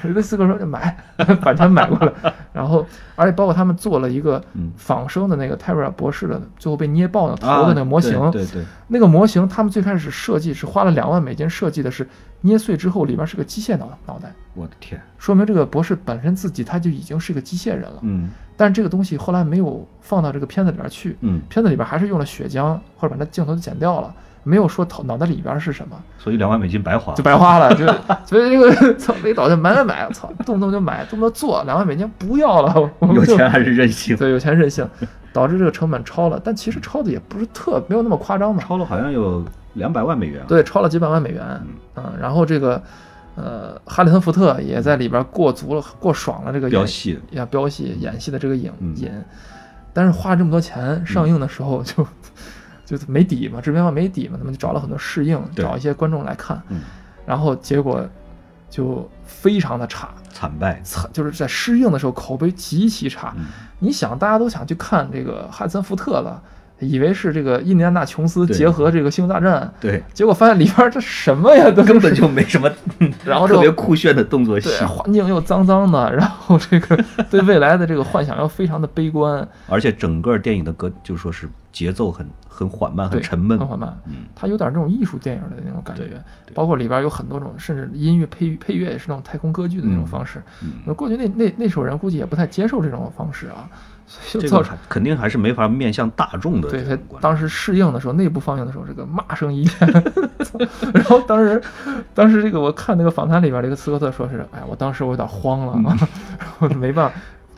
Speaker 1: 瑞德斯科说就买，版权买过来，然后而且包括他们做了一个
Speaker 2: 嗯。
Speaker 1: 仿生的那个泰瑞尔博士的最后被捏爆的头
Speaker 2: 啊
Speaker 1: 的那个模型，
Speaker 2: 对对。对，
Speaker 1: 那个模型他们最开始设计是花了两万美金设计的是捏碎之后里边是个机械脑脑袋，
Speaker 2: 我的天，
Speaker 1: 说明这个博士本身自己他就已经是个机械人了。
Speaker 2: 嗯。
Speaker 1: 但是这个东西后来没有放到这个片子里边去，
Speaker 2: 嗯，
Speaker 1: 片子里边还是用了血浆或者把那镜头剪掉了，没有说头脑袋里边是什么，
Speaker 2: 所以两万美金白花
Speaker 1: 就，白花了。就所以这个操，雷导就买买买，操，动不动就买，动不动做，两万美金不要了，我们
Speaker 2: 有钱还是任性，
Speaker 1: 对有钱任性，导致这个成本超了，但其实超的也不是特没有那么夸张嘛，
Speaker 2: 超了好像有两百万美元啊，
Speaker 1: 对，超了几百万美元，嗯，然后这个呃，哈里森福特也在里边过足了、过爽了这个演
Speaker 2: 飙戏，
Speaker 1: 呀飙戏演戏的这个瘾
Speaker 2: 嗯
Speaker 1: 瘾，但是花了这么多钱，上映的时候就就是没底嘛，制片方没底嘛，他们就找了很多试映，找一些观众来看，
Speaker 2: 嗯，
Speaker 1: 然后结果就非常的差，
Speaker 2: 惨败，
Speaker 1: 惨就是在试映的时候口碑极其差。
Speaker 2: 嗯。
Speaker 1: 你想，大家都想去看这个汉森福特了，以为是这个印第安纳琼斯结合这个星球大战，
Speaker 2: 对，
Speaker 1: 结果发现里边这什么呀，都
Speaker 2: 根本就没什么，
Speaker 1: 然后
Speaker 2: 特别酷炫的动作戏，
Speaker 1: 环境又脏脏的，然后这个对未来的这个幻想又非常的悲观，
Speaker 2: 而且整个电影的格就说是节奏很很缓慢，很，沉闷
Speaker 1: 很，缓慢。
Speaker 2: 嗯
Speaker 1: 它有点那种艺术电影的那种感觉包括里边有很多种，甚至音乐配配乐也是那种太空歌剧的那种
Speaker 2: 嗯
Speaker 1: 方式。
Speaker 2: 嗯
Speaker 1: 那过去那那那时候人估计也不太接受这种方式啊，所以就造成
Speaker 2: 个肯定还是没法面向大众的
Speaker 1: 对他。当时试映的时候，内部放映的时候，这个骂声一片。然后当时，当时这个我看那个访谈里边，这个斯科特说是，哎，我当时我有点慌了，
Speaker 2: 嗯
Speaker 1: 然后没办法。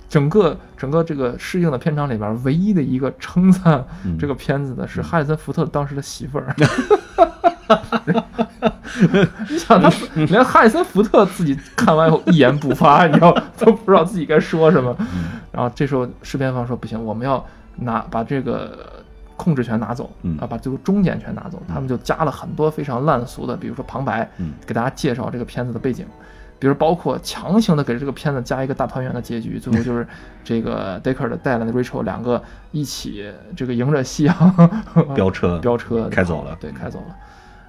Speaker 1: 整个整个这个试映的片场里边，唯一的一个称赞
Speaker 2: 嗯
Speaker 1: 这个片子的是哈里森福特当时的媳妇儿。你想他 连哈里森福特自己看完以后一言不发，你知道都不知道自己该说什么。
Speaker 2: 嗯
Speaker 1: 然后这时候制片方说不行，我们要拿把这个控制权拿走，
Speaker 2: 嗯
Speaker 1: 啊，把最后终检权拿走。他们就加了很多非常烂俗的，比如说旁白，
Speaker 2: 嗯
Speaker 1: 给大家介绍这个片子的背景。比如包括强行的给这个片子加一个大团圆的结局，最后 就是这个 Deckard 带了 Rachel 两个一起这个迎着夕阳
Speaker 2: 飙车。
Speaker 1: 飙车
Speaker 2: 开走了。
Speaker 1: 对，开走了，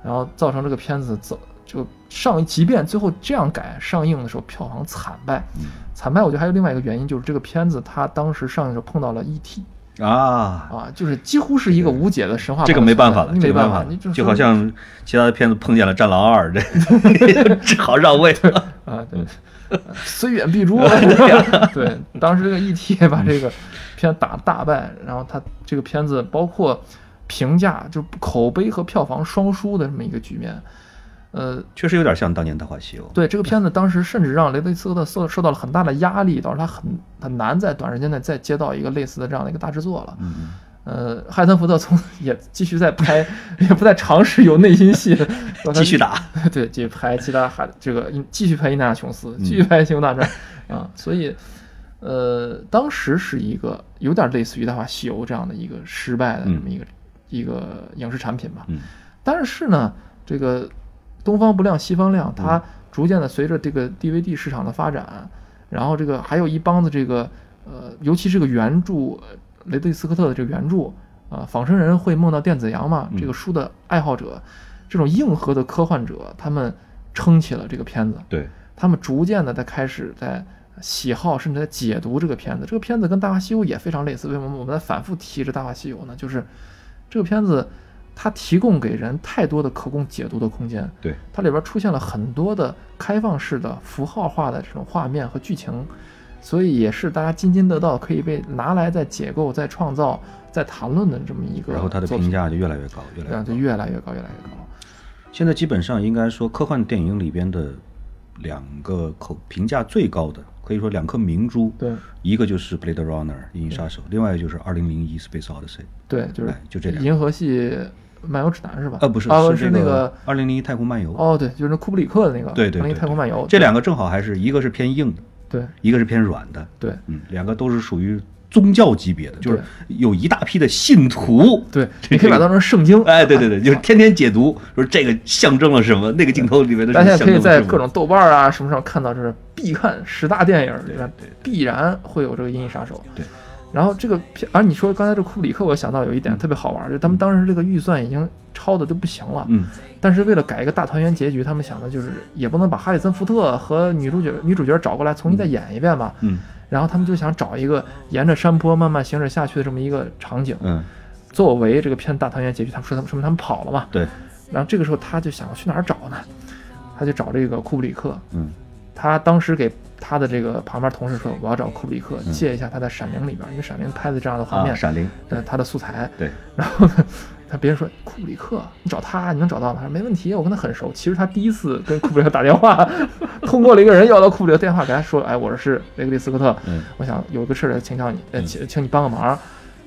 Speaker 1: 然后造成这个片子走就上，即便最后这样改，上映的时候票房惨败，
Speaker 2: 嗯。
Speaker 1: 惨败，我觉得还有另外一个原因，就是这个片子它当时上映的时候碰到了 ET
Speaker 2: 啊，
Speaker 1: 啊，就是几乎是一个无解的神话
Speaker 2: 这个没办法了，
Speaker 1: 没办
Speaker 2: 法，
Speaker 1: 你就
Speaker 2: 就好像其他的片子碰见了《战狼二》，这只好让位了。
Speaker 1: 啊，对，呃虽远必诛。对，当时这个 ET 把这个片打大败，然后他这个片子包括评价就口碑和票房双输的这么一个局面。呃，
Speaker 2: 确实有点像当年《大话西游》。
Speaker 1: 对这个片子，当时甚至让雷德斯科特受受到了很大的压力，导致他很很难在短时间内再接到一个类似的这样的一个大制作了。
Speaker 2: 嗯，
Speaker 1: 呃，汉森福特从也继续在拍，也不再尝试有内心戏，
Speaker 2: 继续打。
Speaker 1: 对，继续拍其他还这个继续拍印第安纳琼斯，
Speaker 2: 嗯
Speaker 1: 继续拍星球大战啊，所以呃，当时是一个有点类似于《大话西游》这样的一个失败的这么一个、一个影视产品吧。
Speaker 2: 嗯
Speaker 1: 但是呢，这个东方不亮西方亮，它逐渐的随着这个 DVD 市场的发展，然后这个还有一帮子这个呃，尤其是个原著呃雷德利·斯科特的这个原著啊，仿生人会梦到电子羊嘛，
Speaker 2: 嗯
Speaker 1: 这个书的爱好者，这种硬核的科幻者，他们撑起了这个片子，
Speaker 2: 对，
Speaker 1: 他们逐渐的在开始在喜好甚至在解读这个片子。这个片子跟《大话西游》也非常类似。为什么我们在反复提着《大话西游》呢？就是这个片子它提供给人太多的可供解读的空间。
Speaker 2: 对，
Speaker 1: 它里边出现了很多的开放式的符号化的这种画面和剧情，所以也是大家津津乐道，可以被拿来再解构、再创造、再谈论的这么一个。
Speaker 2: 然后它的评价就越来越高，越来越高。
Speaker 1: 就越来越高，越来越高。
Speaker 2: 现在基本上应该说，科幻电影里边的两个口评价最高的，可以说两颗明珠。
Speaker 1: 对
Speaker 2: 一个就是《Blade Runner》银翼杀手，另外就是《二零零一 Space Odyssey》。
Speaker 1: 对，就是
Speaker 2: 哎就这两个
Speaker 1: 银河系漫游指南是吧？
Speaker 2: 呃，不是，
Speaker 1: 啊，
Speaker 2: 是
Speaker 1: 那个《
Speaker 2: 二零零一太空漫游》。
Speaker 1: 哦，对，就是那库布里克的那个2001
Speaker 2: 对对对，
Speaker 1: 太空漫游，
Speaker 2: 这两个正好还是一个是偏硬的，
Speaker 1: 对
Speaker 2: 一个是偏软的。
Speaker 1: 对
Speaker 2: 嗯，两个都是属于宗教级别的，就是有一大批的信徒。
Speaker 1: 对，
Speaker 2: 这
Speaker 1: 你可以把它当成圣经。
Speaker 2: 哎，对对对，就是天天解读，说这个象征了什么，那个镜头里面的
Speaker 1: 大家可以在各种豆瓣啊什么上看到，就是必看十大电影里面必然会有这个《银翼杀手》。
Speaker 2: 对。
Speaker 1: 然后这个片，而你说刚才这库布里克，我想到有一点特别好玩，就他们当时这个预算已经超的都不行了，
Speaker 2: 嗯
Speaker 1: 但是为了改一个大团圆结局，他们想的就是也不能把哈里森福特和女主角女主角找过来重新再演一遍吧。
Speaker 2: 嗯
Speaker 1: 然后他们就想找一个沿着山坡慢慢行驶下去的这么一个场景，
Speaker 2: 嗯，
Speaker 1: 作为这个片大团圆结局。他们说他们说明他们跑了嘛，
Speaker 2: 对，
Speaker 1: 然后这个时候他就想要去哪儿找呢？他就找这个库布里克，
Speaker 2: 嗯
Speaker 1: 他当时给他的这个旁边同事说，我要找库布里克
Speaker 2: 嗯
Speaker 1: 借一下他在《闪灵》里边，因为《闪灵》拍的这样的画面
Speaker 2: 啊，，闪灵，
Speaker 1: 呃，他的素材。
Speaker 2: 对，
Speaker 1: 然后呢，他别人说库布里克，你找他，你能找到吗？他说没问题，我跟他很熟。其实他第一次跟库布里克打电话，通过了一个人要到库布里克电话，给他说，哎，我是雷格利斯科特，
Speaker 2: 嗯
Speaker 1: 我想有个事儿请教你，呃，请请你帮个忙。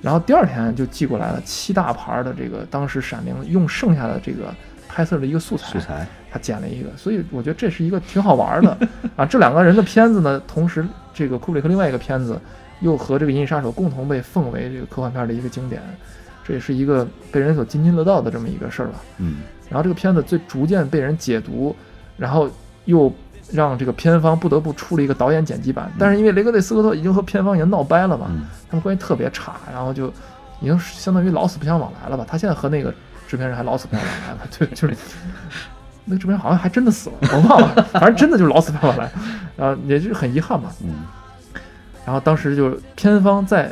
Speaker 1: 然后第二天就寄过来了七大盘的这个当时《闪灵》用剩下的这个拍摄的一个素材，
Speaker 2: 素材，
Speaker 1: 他剪了一个，所以我觉得这是一个挺好玩的 啊。这两个人的片子呢，同时这个库布里克另外一个片子又和这个《银翼杀手》共同被奉为这个科幻片的一个经典，这也是一个被人所津津乐道的这么一个事儿吧。
Speaker 2: 嗯
Speaker 1: 然后这个片子最逐渐被人解读，然后又让这个片方不得不出了一个导演剪辑版，但是因为雷格内斯科特已经和片方已经闹掰了嘛，
Speaker 2: 嗯
Speaker 1: 他们关系特别差，然后就已经相当于老死不相往来了吧。他现在和那个制片人还老死不相往来了，对，就是那个制片人好像还真的死了，我忘了，反正真的就是老死不相往来，然后也是很遗憾嘛。
Speaker 2: 嗯
Speaker 1: 然后当时就是片方在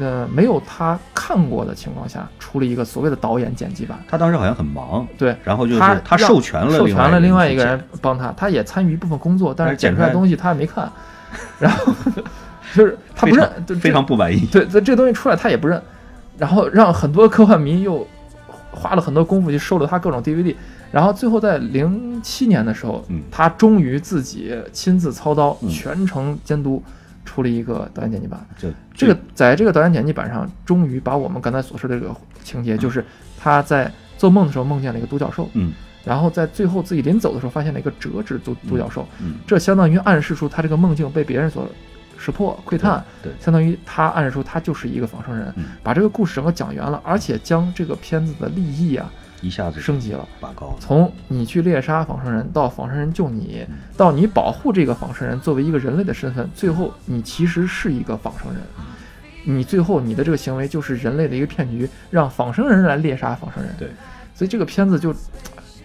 Speaker 1: 呃没有他看过的情况下，出了一个所谓的导演剪辑版。
Speaker 2: 他当时好像很忙，
Speaker 1: 对，
Speaker 2: 然后就是
Speaker 1: 他
Speaker 2: 他授权了
Speaker 1: 授权了另外一个人帮他，他也参与一部分工作，但是
Speaker 2: 剪出来
Speaker 1: 东西他也没看，然后就是他不认，
Speaker 2: 非常不满意。
Speaker 1: 对，这这东西出来他也不认，然后让很多科幻迷又花了很多功夫去收了他各种 DVD，然后最后在零七年的时候，
Speaker 2: 嗯。
Speaker 1: 他终于自己亲自操刀，
Speaker 2: 嗯。
Speaker 1: 全程监督，出了一个导演剪辑版。
Speaker 2: 这
Speaker 1: 这个在这个导演剪辑版上，终于把我们刚才所说的这个情节，就是他在做梦的时候梦见了一个独角兽，
Speaker 2: 嗯。
Speaker 1: 然后在最后自己临走的时候发现了一个折纸独独角兽，
Speaker 2: 嗯。
Speaker 1: 这相当于暗示出他这个梦境被别人所识破窥探，
Speaker 2: 对
Speaker 1: 相当于他暗示出他就是一个仿生人，
Speaker 2: 嗯
Speaker 1: 把这个故事整个讲圆了，而且将这个片子的利益啊
Speaker 2: 一下子
Speaker 1: 升级了。
Speaker 2: 拔高了。
Speaker 1: 从你去猎杀仿生人，到仿生人救你
Speaker 2: 嗯，
Speaker 1: 到你保护这个仿生人作为一个人类的身份，最后你其实是一个仿生人。
Speaker 2: 嗯
Speaker 1: 你最后你的这个行为就是人类的一个骗局，让仿生人来猎杀仿生人。
Speaker 2: 对，
Speaker 1: 所以这个片子就，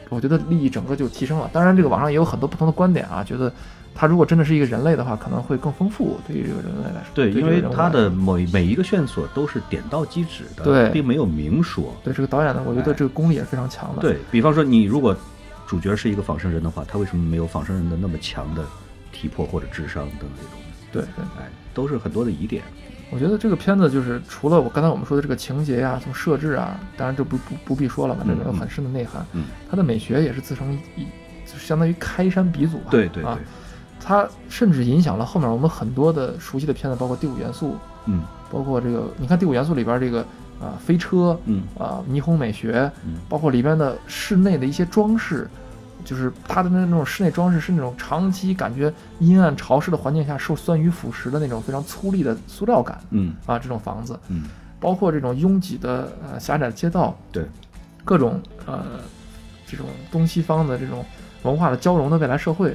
Speaker 1: 我觉得利益整个就提升了。当然，这个网上也有很多不同的观点啊，觉得他如果真的是一个人类的话，可能会更丰富对于这个人类来说。
Speaker 2: 对，
Speaker 1: 这个
Speaker 2: 因为它的每每一个线索都是点到即止的，
Speaker 1: 对
Speaker 2: 并没有明说。
Speaker 1: 对这个导演呢，我觉得这个功力也是非常强的。
Speaker 2: 对比方说，你如果主角是一个仿生人的话，他为什么没有仿生人的那么强的体魄或者智商等这种？
Speaker 1: 对对。
Speaker 2: 哎，都是很多的疑点。
Speaker 1: 我觉得这个片子就是除了我刚才我们说的这个情节呀、从设置啊，当然这不不不必说了嘛，这
Speaker 2: 嗯
Speaker 1: 个有很深的内涵。
Speaker 2: 嗯，
Speaker 1: 它的美学也是自成一，就相当于开山鼻祖吧。
Speaker 2: 对对对
Speaker 1: 啊，，它甚至影响了后面我们很多的熟悉的片子，包括《第五元素》，
Speaker 2: 嗯。
Speaker 1: 包括这个，你看《第五元素》里边这个啊、飞车
Speaker 2: 嗯。
Speaker 1: 啊、霓虹美学，
Speaker 2: 嗯。
Speaker 1: 包括里边的室内的一些装饰，就是它的那那种室内装饰是那种长期感觉阴暗潮湿的环境下受酸雨腐蚀的那种非常粗粝的塑料感
Speaker 2: 嗯。
Speaker 1: 啊，这种房子，
Speaker 2: 嗯，
Speaker 1: 包括这种拥挤的呃狭窄的街道，
Speaker 2: 对，
Speaker 1: 各种呃这种东西方的这种文化的交融的未来社会，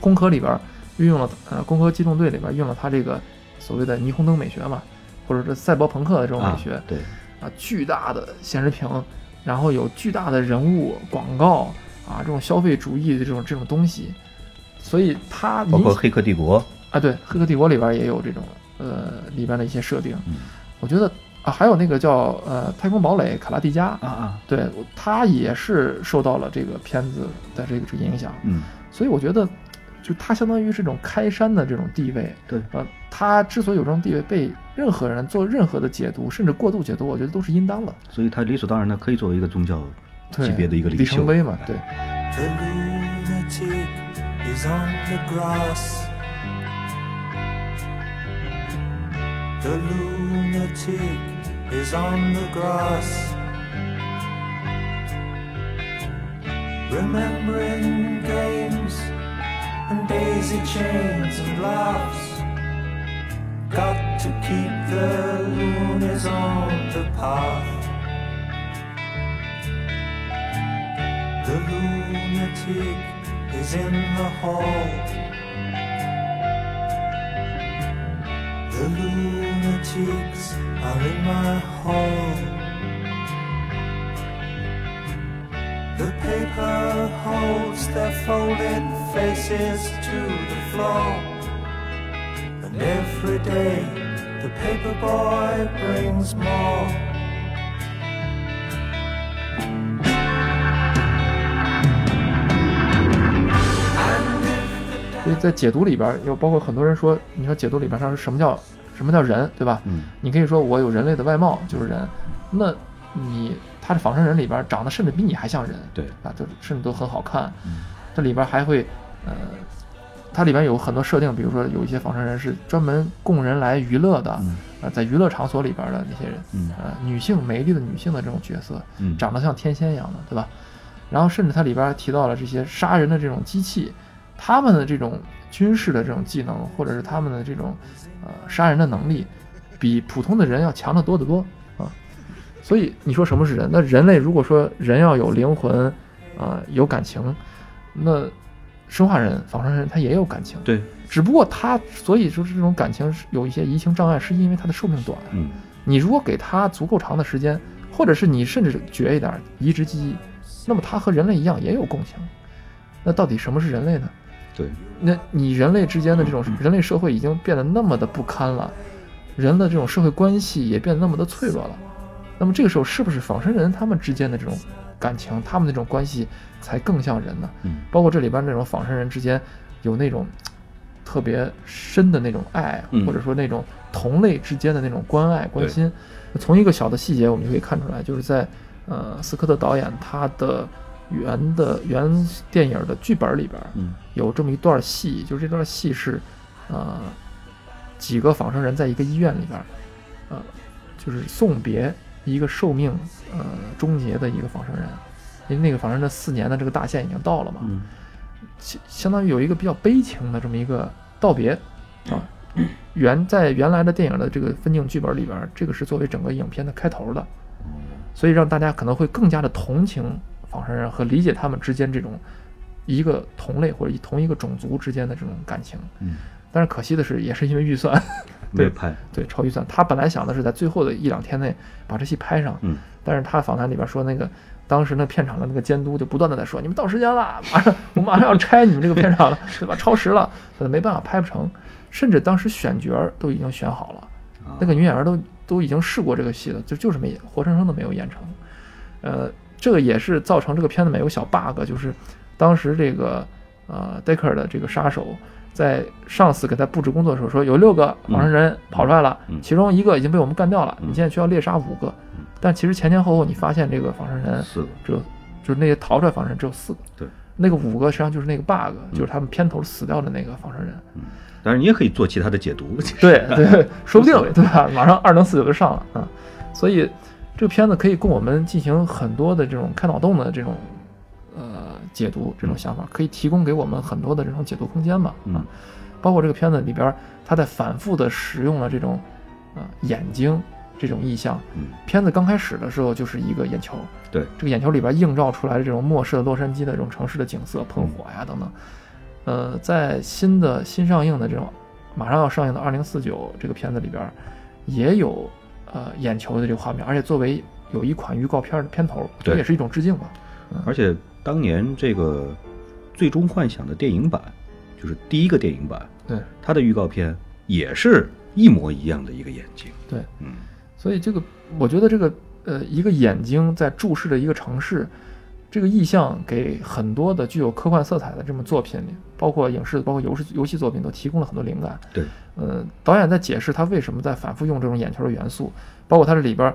Speaker 1: 工科里边运用了呃工科机动队里边运用了它这个所谓的霓虹灯美学嘛，或者是赛博朋克的这种美学
Speaker 2: 啊、对，
Speaker 1: 啊，巨大的显示屏，然后有巨大的人物广告啊，这种消费主义的这种这种东西，所以它
Speaker 2: 包括《黑客帝国》。
Speaker 1: 啊，对，《黑客帝国》里边也有这种呃里边的一些设定，
Speaker 2: 嗯。
Speaker 1: 我觉得啊，还有那个叫呃太空堡垒卡拉蒂加
Speaker 2: 啊啊，
Speaker 1: 对，他也是受到了这个片子的这个这个影响，
Speaker 2: 嗯。
Speaker 1: 所以我觉得，就他相当于是这种开山的这种地位。
Speaker 2: 对
Speaker 1: 呃，他之所以有这种地位，被任何人做任何的解读，甚至过度解读，我觉得都是应当的。
Speaker 2: 所以他理所当然的可以作为一个宗教级别的一个
Speaker 1: 里
Speaker 2: 领袖。
Speaker 1: 程碑嘛，对。
Speaker 4: The lunatic is on the grass. The lunatic is on the grass. Remembering games daisy chains and laughs. Got to keep the loonies on the path. The lunatic is in the hall. The lunatics are in my hall. The paper holds their folded faces to the floor. And every day the paper boy brings more.
Speaker 1: 所以在解读里边儿，有包括很多人说，你说解读里边上是什么叫什么叫人，对吧？
Speaker 2: 嗯
Speaker 1: 你可以说我有人类的外貌就是人，那你他的仿生人里边长得甚至比你还像人，
Speaker 2: 对
Speaker 1: 啊，就甚至都很好看。
Speaker 2: 嗯
Speaker 1: 这里边还会，呃，它里边有很多设定，比如说有一些仿生人是专门供人来娱乐的，
Speaker 2: 嗯
Speaker 1: 呃，在娱乐场所里边的那些人，
Speaker 2: 嗯
Speaker 1: 呃，女性美丽的女性的这种角色，
Speaker 2: 嗯
Speaker 1: 长得像天仙一样的，对吧？然后甚至它里边还提到了这些杀人的这种机器，他们的这种军事的这种技能，或者是他们的这种呃杀人的能力，比普通的人要强得多得多啊。所以你说什么是人？那人类如果说人要有灵魂啊、有感情，那生化人、仿生人他也有感情，
Speaker 2: 对，
Speaker 1: 只不过他所以说这种感情是有一些移情障碍，是因为他的寿命短。
Speaker 2: 嗯
Speaker 1: 你如果给他足够长的时间，或者是你甚至绝一点儿移植记忆，那么他和人类一样也有共情。那到底什么是人类呢？
Speaker 2: 对，
Speaker 1: 那你人类之间的这种人类社会已经变得那么的不堪了，人的这种社会关系也变得那么的脆弱了。那么这个时候，是不是仿生人他们之间的这种感情，他们那种关系才更像人呢？
Speaker 2: 嗯
Speaker 1: 包括这里边那种仿生人之间有那种特别深的那种爱，
Speaker 2: 嗯
Speaker 1: 或者说那种同类之间的那种关爱关心。从一个小的细节，我们就可以看出来，就是在呃斯科特导演他的原的原电影的剧本里边，
Speaker 2: 嗯
Speaker 1: 有这么一段戏，就是这段戏是呃几个仿生人在一个医院里边，呃就是送别一个寿命呃终结的一个仿生人，因为那个仿生人的四年的这个大限已经到了嘛，
Speaker 2: 嗯。
Speaker 1: 相相当于有一个比较悲情的这么一个道别啊。原在原来的电影的这个分镜剧本里边，这个是作为整个影片的开头的，所以让大家可能会更加的同情仿生人和理解他们之间这种一个同类或者同一个种族之间的这种感情。
Speaker 2: 嗯，
Speaker 1: 但是可惜的是，也是因为预算，
Speaker 2: 没有拍，
Speaker 1: 对超预算，他本来想的是在最后的一两天内把这戏拍上，
Speaker 2: 嗯
Speaker 1: 但是他访谈里边说那个。当时那片场的那个监督就不断的在说：“你们到时间了，马上我马上要拆你们这个片场了，对吧？超时了，所以没办法拍不成。甚至当时选角都已经选好了，
Speaker 2: 啊
Speaker 1: 那个女演员都都已经试过这个戏了，就就是没活生生的没有演成。呃，这个也是造成这个片子里面有小 bug，就是当时这个呃 Decker 的这个杀手在上司给他布置工作的时候说，有六个仿生人跑出来了，
Speaker 2: 嗯
Speaker 1: 其中一个已经被我们干掉了，
Speaker 2: 嗯。
Speaker 1: 你现在需要猎杀五个。但其实前前后后你发现这个仿生人
Speaker 2: 四个，
Speaker 1: 只有就是那些逃出来仿生人只有四个，
Speaker 2: 对，
Speaker 1: 那个五个实际上就是那个 bug，就是他们片头死掉的那个仿生人。
Speaker 2: 当然你也可以做其他的解读，
Speaker 1: 对 对，说不定对吧？马上二零四九就上了啊，所以这个片子可以供我们进行很多的这种开脑洞的这种呃解读，这种想法可以提供给我们很多的这种解读空间吧啊
Speaker 2: 嗯，
Speaker 1: 包括这个片子里边，他在反复的使用了这种呃眼睛这种意象。
Speaker 2: 嗯
Speaker 1: 片子刚开始的时候就是一个眼球，
Speaker 2: 对，
Speaker 1: 这个眼球里边映照出来的这种末世的洛杉矶的这种城市的景色、喷火呀等等。呃，在新的新上映的这种马上要上映的二零四九这个片子里边，也有呃眼球的这个画面，而且作为有一款预告片的片头，这也是一种致敬吧。
Speaker 2: 而且当年这个《最终幻想》的电影版，就是第一个电影版，
Speaker 1: 对。
Speaker 2: 它的预告片也是一模一样的一个眼睛，
Speaker 1: 对，
Speaker 2: 嗯。
Speaker 1: 所以这个我觉得这个呃一个眼睛在注视着一个城市，这个意象给很多的具有科幻色彩的这么作品里，包括影视、包括游戏游戏作品都提供了很多灵感。
Speaker 2: 对，
Speaker 1: 呃，导演在解释他为什么在反复用这种眼球的元素，包括它这里边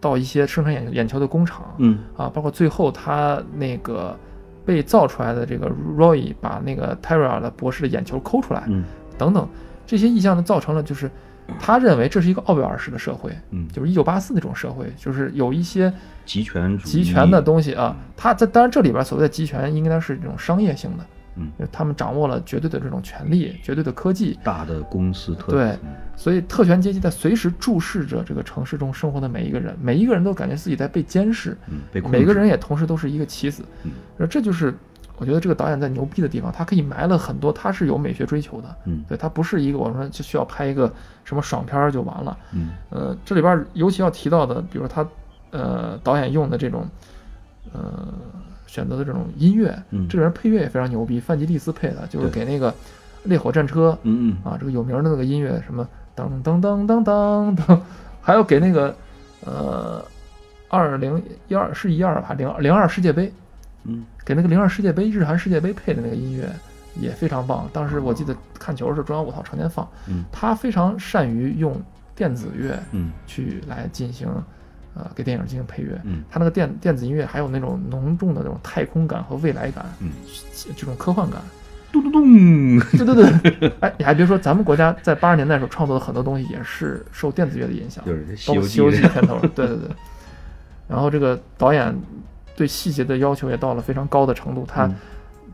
Speaker 1: 到一些生产眼眼球的工厂，
Speaker 2: 嗯
Speaker 1: 啊，包括最后他那个被造出来的这个 Roy 把那个 Terra 的博士的眼球抠出来，
Speaker 2: 嗯
Speaker 1: 等等，这些意象呢，造成了就是他认为这是一个奥威尔式的社会，
Speaker 2: 嗯，
Speaker 1: 就是一九八四那种社会，就是有一些
Speaker 2: 集权
Speaker 1: 集权的东西啊。他在当然这里边所谓的集权，应该是这种商业性的，
Speaker 2: 嗯。
Speaker 1: 就是他们掌握了绝对的这种权力、绝对的科技，
Speaker 2: 大的公司特
Speaker 1: 对
Speaker 2: 嗯。
Speaker 1: 所以特权阶级在随时注视着这个城市中生活的每一个人，每一个人都感觉自己在被监视，
Speaker 2: 嗯
Speaker 1: 每个人也同时都是一个棋子。
Speaker 2: 嗯。
Speaker 1: 而这就是我觉得这个导演在牛逼的地方，他可以埋了很多，他是有美学追求的。
Speaker 2: 嗯。
Speaker 1: 对他不是一个我们说就需要拍一个什么爽片儿就完了。
Speaker 2: 嗯。
Speaker 1: 呃，这里边儿尤其要提到的，比如他呃导演用的这种呃选择的这种音乐，
Speaker 2: 嗯。
Speaker 1: 这个人配乐也非常牛逼，范吉利斯配的，就是给那个烈火战车
Speaker 2: 嗯嗯。
Speaker 1: 啊这个有名的那个音乐什么噔噔噔噔噔噔，还有给那个呃二零一二是一二吧零零二世界杯
Speaker 2: 嗯。
Speaker 1: 给那个零二世界杯日韩世界杯配的那个音乐也非常棒。当时我记得看球的时候，中央五套常年放。
Speaker 2: 嗯。
Speaker 1: 他非常善于用电子乐
Speaker 2: 嗯。
Speaker 1: 去来进行，呃，给电影进行配乐。
Speaker 2: 嗯
Speaker 1: 他那个电电子音乐还有那种浓重的那种太空感和未来感，
Speaker 2: 嗯，
Speaker 1: 这种科幻感。
Speaker 2: 咚咚咚，
Speaker 1: 对对对，哎，你还别说，咱们国家在八十年代的时候创作的很多东西也是受电子乐的影响，
Speaker 2: 就是《西
Speaker 1: 包括《
Speaker 2: 游记
Speaker 1: 西游记》片头，对对对。然后这个导演对细节的要求也到了非常高的程度，他
Speaker 2: 嗯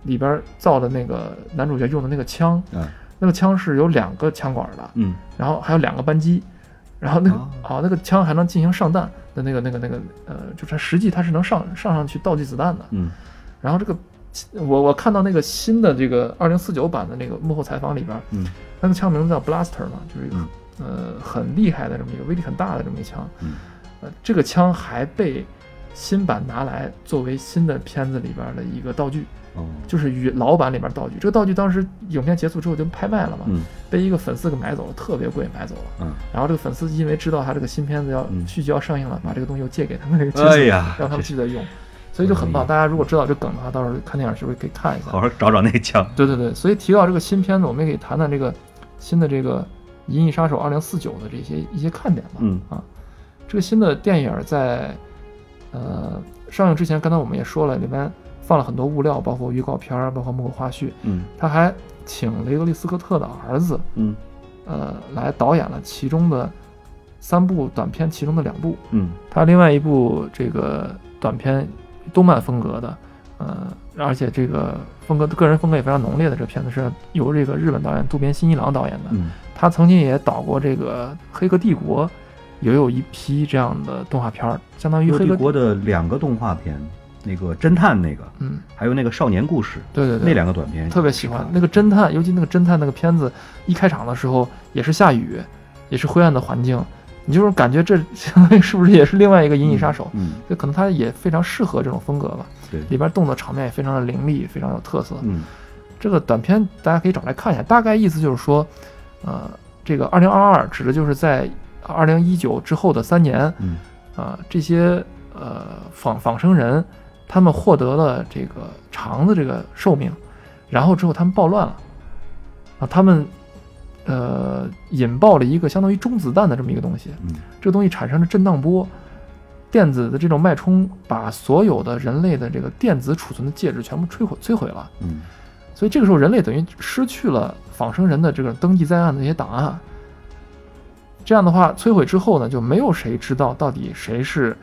Speaker 1: 里边造的那个男主角用的那个枪，
Speaker 2: 嗯
Speaker 1: 那个枪是有两个枪管的，
Speaker 2: 嗯
Speaker 1: 然后还有两个扳机，然后那个
Speaker 2: 哦。
Speaker 1: 啊、那个枪还能进行上弹的那个那个那个呃，就是它实际它是能上上上去倒计子弹的。
Speaker 2: 嗯。
Speaker 1: 然后这个我我看到那个新的这个二零四九版的那个幕后采访里边，
Speaker 2: 嗯。
Speaker 1: 那个枪名字叫 Blaster 嘛，就是一个、
Speaker 2: 嗯。
Speaker 1: 呃很厉害的这么一个威力很大的这么一枪。
Speaker 2: 嗯。
Speaker 1: 呃，这个枪还被新版拿来作为新的片子里边的一个道具，
Speaker 2: 哦
Speaker 1: 就是与老版里边道具。这个道具当时影片结束之后就拍卖了嘛，
Speaker 2: 嗯
Speaker 1: 被一个粉丝给买走了，特别贵买走了。
Speaker 2: 嗯，
Speaker 1: 然后这个粉丝因为知道他这个新片子要
Speaker 2: 嗯
Speaker 1: 续集要上映了，把这个东西又借给他们那个
Speaker 2: 哎呀
Speaker 1: 让他们继续在用，所以就很棒。大家如果知道这梗的话，到时候看电影是不是可以看一下？
Speaker 2: 好好找找那枪。
Speaker 1: 对对对，所以提到这个新片子，我们也可以谈谈这个新的这个《银翼杀手二零四九》的这些一些看点吧。
Speaker 2: 嗯
Speaker 1: 啊，这个新的电影在呃上映之前，刚才我们也说了，里面放了很多物料，包括预告片儿，包括幕后花絮。
Speaker 2: 嗯
Speaker 1: 他还请雷德利·斯科特的儿子，
Speaker 2: 嗯
Speaker 1: 呃，来导演了其中的三部短片，其中的两部。
Speaker 2: 嗯
Speaker 1: 他另外一部这个短片，动漫风格的，呃，而且这个风格个人风格也非常浓烈的这个片子是由这个日本导演渡边新一郎导演的。
Speaker 2: 嗯
Speaker 1: 他曾经也导过这个《黑客帝国》，也有一批这样的动画片儿，相当于
Speaker 2: 黑
Speaker 1: 黑客
Speaker 2: 帝国的两个动画片，那个侦探那个，
Speaker 1: 嗯，
Speaker 2: 还有那个少年故事，
Speaker 1: 对对对，
Speaker 2: 那两个短片
Speaker 1: 特别喜欢。那个侦探，尤其那个侦探那个片子一开场的时候也是下雨，也是灰暗的环境，你就是感觉这相当于是不是也是另外一个银翼杀手？
Speaker 2: 嗯
Speaker 1: 就可能它也非常适合这种风格吧。
Speaker 2: 对。
Speaker 1: 里边动作场面也非常的凌厉，非常有特色。
Speaker 2: 嗯。
Speaker 1: 这个短片大家可以找来看一下，大概意思就是说，呃，这个二零二二指的就是在二零一九之后的三年，
Speaker 2: 嗯。
Speaker 1: 啊、这些呃仿仿生人，他们获得了这个长的这个寿命，然后之后他们暴乱了，啊，他们呃引爆了一个相当于中子弹的这么一个东西，
Speaker 2: 嗯。
Speaker 1: 这个东西产生了震荡波，电子的这种脉冲把所有的人类的这个电子储存的介质全部摧毁摧毁了，
Speaker 2: 嗯。
Speaker 1: 所以这个时候人类等于失去了仿生人的这个登记在案的那些档案。这样的话，摧毁之后呢，就没有谁知道到底谁是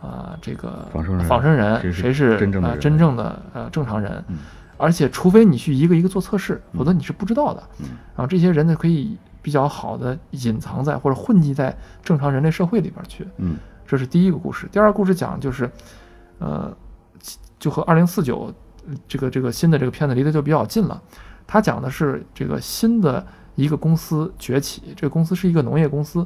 Speaker 1: 啊、这个
Speaker 2: 仿生人
Speaker 1: 仿生人，
Speaker 2: 谁是真正的呃
Speaker 1: 真正的呃正常人。
Speaker 2: 嗯
Speaker 1: 而且，除非你去一个一个做测试，否则你是不知道的。
Speaker 2: 嗯
Speaker 1: 然后这些人呢，可以比较好的隐藏在或者混迹在正常人类社会里边去。
Speaker 2: 嗯
Speaker 1: 这是第一个故事。第二个故事讲就是，呃，就和二零四九这个这个新的这个片子离得就比较近了。它讲的是这个新的一个公司崛起，这个公司是一个农业公司，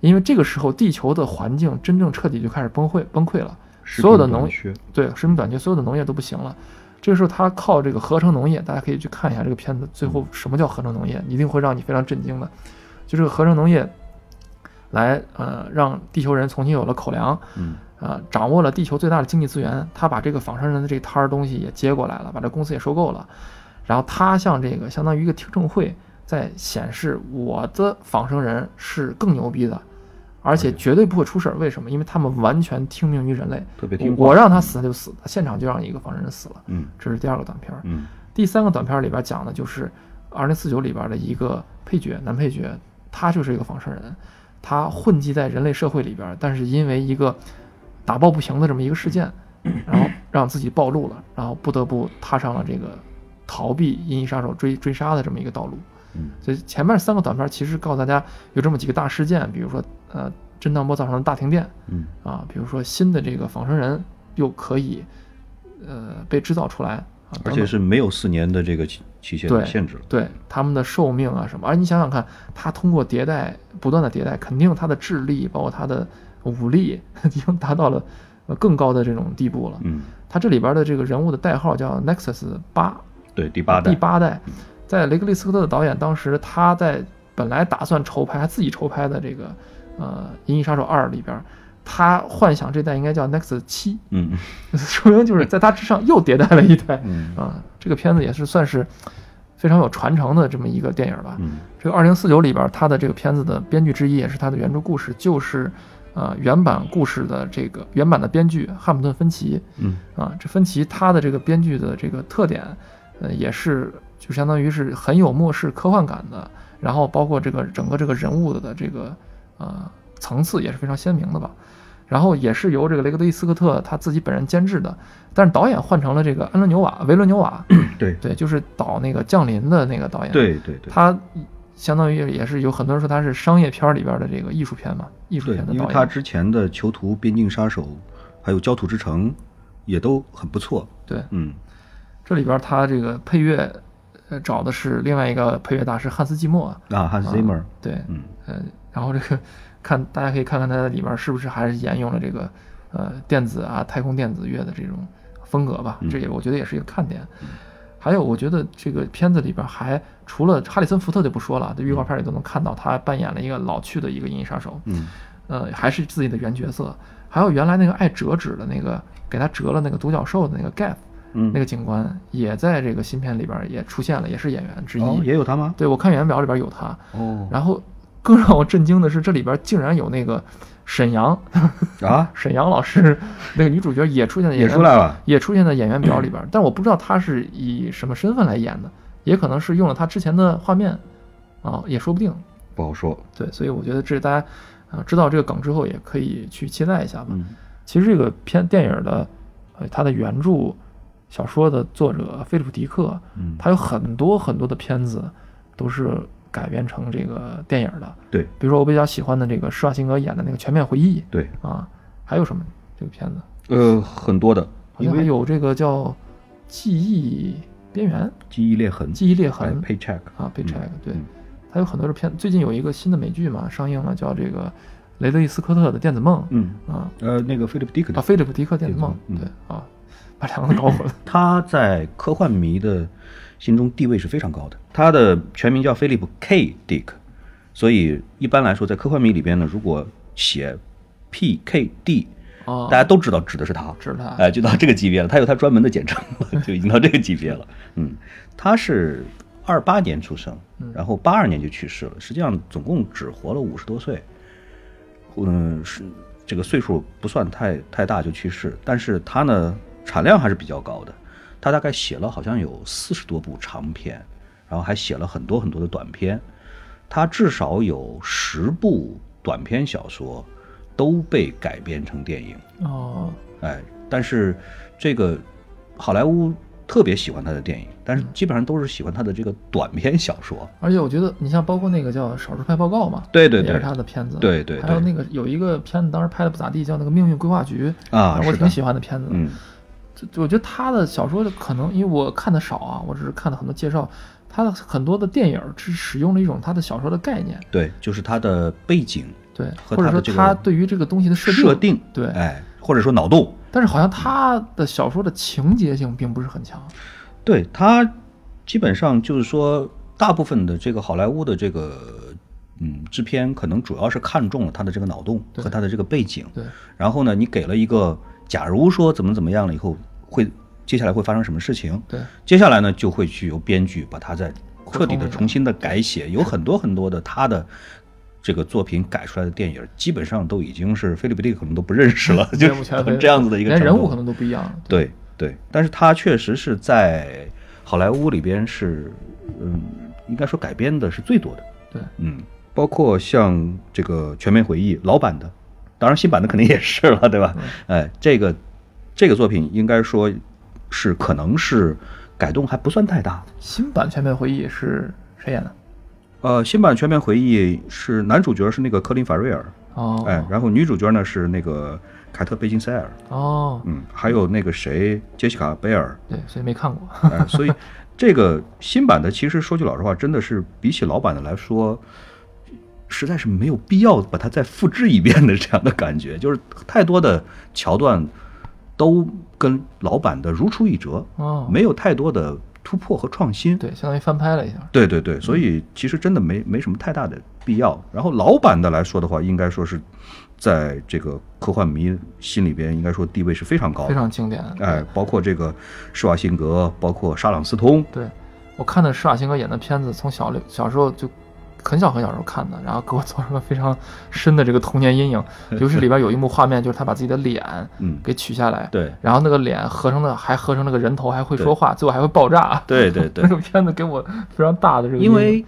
Speaker 1: 因为这个时候地球的环境真正彻底就开始崩溃崩溃了，所有的农对，食品短缺，所有的农业都不行了。这个时候，他靠这个合成农业，大家可以去看一下这个片子。最后，什么叫合成农业？一定会让你非常震惊的。就这个合成农业，来呃，让地球人重新有了口粮，
Speaker 2: 嗯
Speaker 1: 呃，掌握了地球最大的经济资源，他把这个仿生人的这摊儿东西也接过来了，把这公司也收购了，然后他向这个相当于一个听证会，在显示我的仿生人是更牛逼的，而且绝对不会出事儿。为什么？因为他们完全听命于人类，
Speaker 2: 特别听话
Speaker 1: 我让他死他就死，他现场就让一个仿生人死了。
Speaker 2: 嗯
Speaker 1: 这是第二个短片儿。
Speaker 2: 嗯
Speaker 1: 第三个短片儿里边讲的就是二零四九里边的一个配角，男配角，他就是一个仿生人，他混迹在人类社会里边，但是因为一个打抱不平的这么一个事件，然后 让自己暴露了，然后不得不踏上了这个逃避银翼杀手追追杀的这么一个道路。
Speaker 2: 嗯。
Speaker 1: 所以前面三个短片其实告诉大家有这么几个大事件，比如说呃震荡波造成的大停电
Speaker 2: 嗯。
Speaker 1: 啊，比如说新的这个仿生人又可以呃被制造出来啊，
Speaker 2: 而且是没有四年的这个期期限的限制了。
Speaker 1: 对他们的寿命啊什么，而你想想看，他通过迭代不断的迭代，肯定他的智力包括他的武力 已经达到了呃更高的这种地步了。
Speaker 2: 嗯，
Speaker 1: 他这里边的这个人物的代号叫 Nexus 八，
Speaker 2: 对，第八代。
Speaker 1: 第八代，在雷格利斯科特的导演当时他在本来打算筹拍，他自己筹拍的这个呃《银翼杀手二》里边，他幻想这代应该叫 Nexus 七，
Speaker 2: 嗯
Speaker 1: 说明就是在他之上又迭代了一代。
Speaker 2: 嗯
Speaker 1: 啊，这个片子也是算是非常有传承的这么一个电影吧。
Speaker 2: 嗯
Speaker 1: 这个二零四九里边，他的这个片子的编剧之一，也是他的原著故事，就是呃原版故事的这个原版的编剧汉姆顿·芬奇
Speaker 2: 嗯
Speaker 1: 啊。这芬奇他的这个编剧的这个特点，呃，也是就相当于是很有末世科幻感的，然后包括这个整个这个人物的这个呃层次也是非常鲜明的吧。然后也是由这个雷格利斯科特他自己本人监制的，但是导演换成了这个安伦纽瓦维伦纽瓦，
Speaker 2: 对
Speaker 1: 对，就是导那个降临的那个导演。，
Speaker 2: 对对对。
Speaker 1: 他相当于也是有很多人说他是商业片里边的这个艺术片嘛，艺术片，的导演。
Speaker 2: 因为他之前的《囚徒》《边境杀手》还有《焦土之城》也都很不错。
Speaker 1: 对，
Speaker 2: 嗯
Speaker 1: 这里边他这个配乐，呃，找的是另外一个配乐大师汉斯季默。
Speaker 2: 啊，汉斯 Zimmer，
Speaker 1: 对，
Speaker 2: 嗯
Speaker 1: 呃，然后这个看大家可以看看它里面是不是还是沿用了这个呃电子啊太空电子乐的这种风格吧，
Speaker 2: 嗯
Speaker 1: 这也我觉得也是一个看点。还有，我觉得这个片子里边还除了哈里森福特就不说了，在预告片里都能看到他扮演了一个老去的一个银翼杀手，
Speaker 2: 嗯
Speaker 1: 呃，还是自己的原角色。还有原来那个爱折纸的那个给他折了那个独角兽的那个 Gaff
Speaker 2: 嗯，
Speaker 1: 那个警官，也在这个新片里边也出现了，也是演员之一。
Speaker 2: 哦也有他吗？
Speaker 1: 对我看演员表里边有他，
Speaker 2: 哦
Speaker 1: 然后更让我震惊的是，这里边竟然有那个沈阳，
Speaker 2: 啊，
Speaker 1: 沈阳老师那个女主角也出现在演
Speaker 2: 也
Speaker 1: 员
Speaker 2: 出来了。
Speaker 1: 也出现在演员表里边，但我不知道她是以什么身份来演的，也可能是用了她之前的画面，啊，也说不定。
Speaker 2: 不好说。
Speaker 1: 对，所以我觉得这大家啊知道这个梗之后，也可以去期待一下吧。
Speaker 2: 嗯
Speaker 1: 其实这个片电影的，呃，它的原著小说的作者菲利普·迪克，
Speaker 2: 嗯，
Speaker 1: 他有很多很多的片子都是改编成这个电影的。
Speaker 2: 对
Speaker 1: 比如说我比较喜欢的这个施瓦辛格演的那个《全面回忆
Speaker 2: 对，》
Speaker 1: 啊，还有什么这个片子？
Speaker 2: 呃，很多的，因为
Speaker 1: 有这个叫《记忆边缘》
Speaker 2: 记忆裂痕，
Speaker 1: 记忆裂
Speaker 2: 哎
Speaker 1: 痕
Speaker 2: ，Paycheck，
Speaker 1: 啊，Paycheck，对
Speaker 2: 嗯，
Speaker 1: 还有很多的片。最近有一个新的美剧嘛上映了，叫这个雷德利·斯科特的《电子梦》
Speaker 2: 嗯，
Speaker 1: 啊
Speaker 2: 呃，那个菲利普·迪克
Speaker 1: 啊，菲利普·迪克《电子梦》
Speaker 2: 嗯
Speaker 1: 对啊，把两个都搞混了。
Speaker 2: 他在科幻迷的心中地位是非常高的。他的全名叫菲利普 K. Dick，所以一般来说，在科幻迷里边呢，如果写 P K D，
Speaker 1: 哦
Speaker 2: 大家都知道指的是他，
Speaker 1: 知道他
Speaker 2: 哎，就到这个级别了。他有他专门的简称了，就已经到这个级别了。嗯，他是二八年出生，然后八二年就去世了，实际上总共只活了五十多岁。嗯，是这个岁数不算太太大就去世，但是他呢产量还是比较高的，他大概写了好像有四十多部长篇，然后还写了很多很多的短篇，他至少有十部短篇小说都被改编成电影，
Speaker 1: 哦，
Speaker 2: 哎，但是这个好莱坞特别喜欢他的电影，但是基本上都是喜欢他的这个短篇小说，
Speaker 1: 而且我觉得你像包括那个叫《少数派报告》嘛，
Speaker 2: 对对对
Speaker 1: 也是他的片子。
Speaker 2: 对对对
Speaker 1: 还有那个有一个片子当时拍的不咋地，叫那个《命运规划局》
Speaker 2: 啊
Speaker 1: 我挺喜欢的片子。
Speaker 2: 嗯
Speaker 1: 我觉得他的小说可能因为我看的少啊，我只是看了很多介绍，他的很多的电影是使用了一种他的小说的概念，
Speaker 2: 对，就是他的背景
Speaker 1: 对，或者说
Speaker 2: 他
Speaker 1: 对于这个东西的设定，
Speaker 2: 设定，
Speaker 1: 对
Speaker 2: 哎，或者说脑洞，
Speaker 1: 但是好像他的小说的情节性并不是很强。
Speaker 2: 对他基本上就是说，大部分的这个好莱坞的这个嗯，制片可能主要是看中了他的这个脑洞和他的这个背景，
Speaker 1: 对，
Speaker 2: 然后呢，你给了一个假如说怎么怎么样了以后会接下来会发生什么事情，
Speaker 1: 对，
Speaker 2: 接下来呢就会去由编剧把它再彻底的重新的改写，有很多很多的他的这个作品改出来的电影，基本上都已经是菲利普可能都不认识了，就是这样子的一个
Speaker 1: 人物可能都不一样了。
Speaker 2: 对对，但是他确实是在好莱坞里边是，嗯，应该说改编的是最多的。
Speaker 1: 对，
Speaker 2: 嗯，包括像这个《全面回忆》老版的，当然新版的肯定也是了，对吧？哎，这个这个作品应该说是可能是改动还不算太大。
Speaker 1: 新版《全面回忆》是谁演的？
Speaker 2: 呃，新版《全面回忆》是男主角是那个科林·法瑞尔，
Speaker 1: 哦，
Speaker 2: 哎，然后女主角呢是那个凯特·贝金塞尔，
Speaker 1: 哦，
Speaker 2: 嗯，还有那个谁杰西卡·贝尔，
Speaker 1: 对，所以没看过。
Speaker 2: 哎，所以这个新版的，其实说句老实话，真的是比起老版的来说，实在是没有必要把它再复制一遍的这样的感觉，就是太多的桥段都跟老版的如出一辙，
Speaker 1: 哦，
Speaker 2: 没有太多的突破和创新。
Speaker 1: 对，相当于翻拍了一下。
Speaker 2: 对对对，所以其实真的没没什么太大的必要。然后老版的来说的话，应该说是在这个科幻迷心里边，应该说地位是非常高的，
Speaker 1: 非常经典。
Speaker 2: 哎，包括这个施瓦辛格，包括沙朗斯通，
Speaker 1: 对，我看的施瓦辛格演的片子，从小小时候就很小很小时候看的，然后给我造成了非常深的这个童年阴影。尤其里边有一幕画面，就是他把自己的脸
Speaker 2: 嗯，
Speaker 1: 给取下来，
Speaker 2: 对。
Speaker 1: 然后那个脸合成的还合成了个人头，还会说话，最后还会爆炸。
Speaker 2: 对对对。
Speaker 1: 那，个片子给我非常大的这个，
Speaker 2: 因为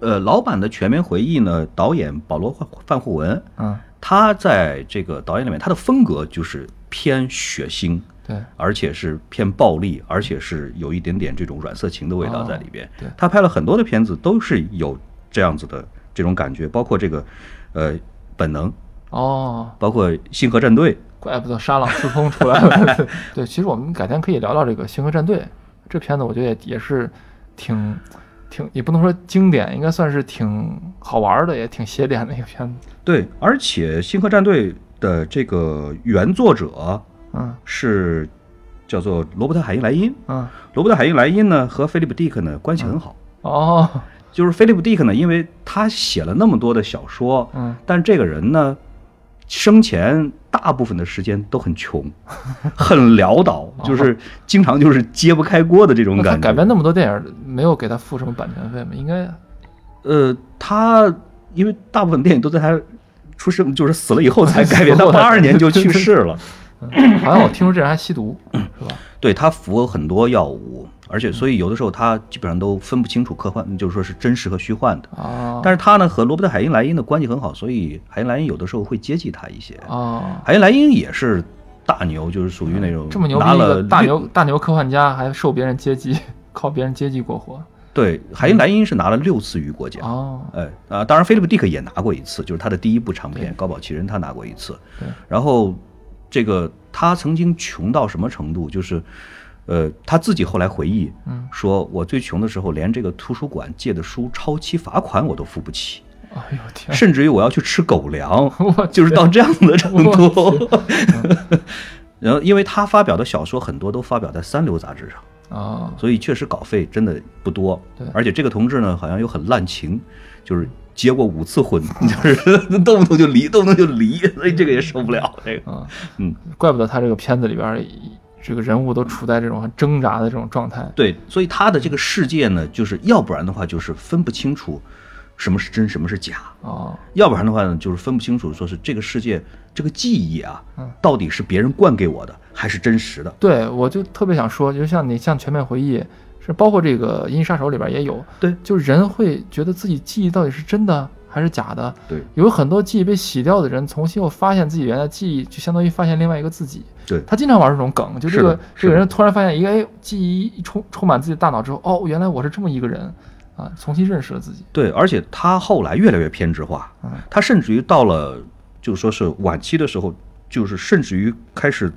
Speaker 2: 呃，老版的《全面回忆》呢，导演保罗范范霍文，
Speaker 1: 嗯，
Speaker 2: 他在这个导演里面，他的风格就是偏血腥，
Speaker 1: 对。
Speaker 2: 而且是偏暴力，而且是有一点点这种软色情的味道在里边。
Speaker 1: 哦对。
Speaker 2: 他拍了很多的片子，都是有这样子的这种感觉，包括这个呃本能，
Speaker 1: 哦，
Speaker 2: 包括星河战队。
Speaker 1: 怪不得沙朗斯通出来了。对，其实我们改天可以聊聊这个《星河战队》这片子，我觉得也也是挺挺，也不能说经典，应该算是挺好玩的，也挺写点的一个片子。
Speaker 2: 对，而且星河战队的这个原作者
Speaker 1: 嗯
Speaker 2: 是叫做罗伯特海因莱因。
Speaker 1: 嗯，
Speaker 2: 罗伯特海因莱因呢和菲利普·迪克呢关系很好，
Speaker 1: 哦，
Speaker 2: 就是菲利普·迪克呢，因为他写了那么多的小说，
Speaker 1: 嗯，
Speaker 2: 但这个人呢，生前大部分的时间都很穷，很潦倒，就是经常就是揭不开锅的这种感觉。
Speaker 1: 改编那么多电影，没有给他付什么版权费吗？应该
Speaker 2: 呃，他因为大部分电影都在他出生就是死了以后才改编，他八二年就 去世了。
Speaker 1: 好像我听说这人还吸毒，是吧？
Speaker 2: 对他服很多药物，而且所以有的时候他基本上都分不清楚科幻，就是说是真实和虚幻的。
Speaker 1: 哦，
Speaker 2: 但是他呢和罗伯特·海因莱因的关系很好，所以海因莱因有的时候会接济他一些。
Speaker 1: 哦，
Speaker 2: 海因莱因也是大牛，就是属于那种
Speaker 1: 这么牛逼
Speaker 2: 拿了
Speaker 1: 一个大
Speaker 2: 绿
Speaker 1: 牛大牛科幻家，还受别人接济，靠别人接济过活。
Speaker 2: 对，海因莱因是拿了六次雨果奖。
Speaker 1: 哦，
Speaker 2: 哎啊，当然菲利普·迪克也拿过一次，就是他的第一部长片《高堡奇人》，他拿过一次。
Speaker 1: 对，
Speaker 2: 然后这个他曾经穷到什么程度？就是，呃，他自己后来回忆，
Speaker 1: 嗯，
Speaker 2: 说我最穷的时候，连这个图书馆借的书超期罚款我都付不起，
Speaker 1: 哎呦天，
Speaker 2: 甚至于我要去吃狗粮，就是到这样的程度。然后，因为他发表的小说很多都发表在三流杂志上。
Speaker 1: 啊，
Speaker 2: 所以确实稿费真的不多。
Speaker 1: 对
Speaker 2: 而且这个同志呢，好像又很滥情，就是结过五次婚，就是动不动就离，动不动就离，所以这个也受不了。这个，
Speaker 1: 啊，
Speaker 2: 嗯，
Speaker 1: 怪不得他这个片子里边儿这个人物都处在这种很挣扎的这种状态。
Speaker 2: 对，所以他的这个世界呢，就是要不然的话，就是分不清楚什么是真，什么是假。
Speaker 1: 哦，
Speaker 2: 要不然的话呢，就是分不清楚，说是这个世界这个记忆啊
Speaker 1: 嗯，
Speaker 2: 到底是别人灌给我的，还是真实的？
Speaker 1: 对，我就特别想说，就像你像《全面回忆》，是包括这个《银翼杀手》里边也有，
Speaker 2: 对，
Speaker 1: 就是人会觉得自己记忆到底是真的还是假的。
Speaker 2: 对，
Speaker 1: 有很多记忆被洗掉的人，重新又发现自己原来记忆，就相当于发现另外一个自己。
Speaker 2: 对，
Speaker 1: 他经常玩这种梗，就这个这个人突然发现一个，哎，记忆一充充满自己大脑之后，哦，原来我是这么一个人啊，重新认识了自己。
Speaker 2: 对，而且他后来越来越偏执化
Speaker 1: 嗯，
Speaker 2: 他甚至于到了就是说是晚期的时候，就是甚至于开始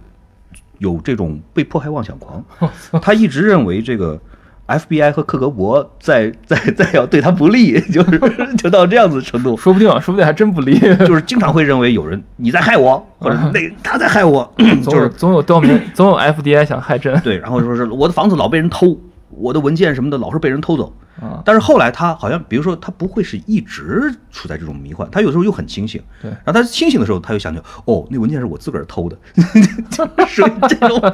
Speaker 2: 有这种被迫害妄想狂。他一直认为这个 FBI 和克格勃在在在要对他不利，就是就到这样子程度，
Speaker 1: 说不定啊，说不定还真不利。
Speaker 2: 就是经常会认为有人你在害我，或者那他在害我，就是
Speaker 1: 总有刁民，总有 FBI 想害朕。
Speaker 2: 对，然后说是我的房子老被人偷，我的文件什么的老是被人偷走。
Speaker 1: 啊，
Speaker 2: 但是后来他好像，比如说他不会是一直处在这种迷幻，他有时候又很清醒。
Speaker 1: 对
Speaker 2: 然后他清醒的时候，他又想起，哦，那文件是我自个儿偷的，属 于这种，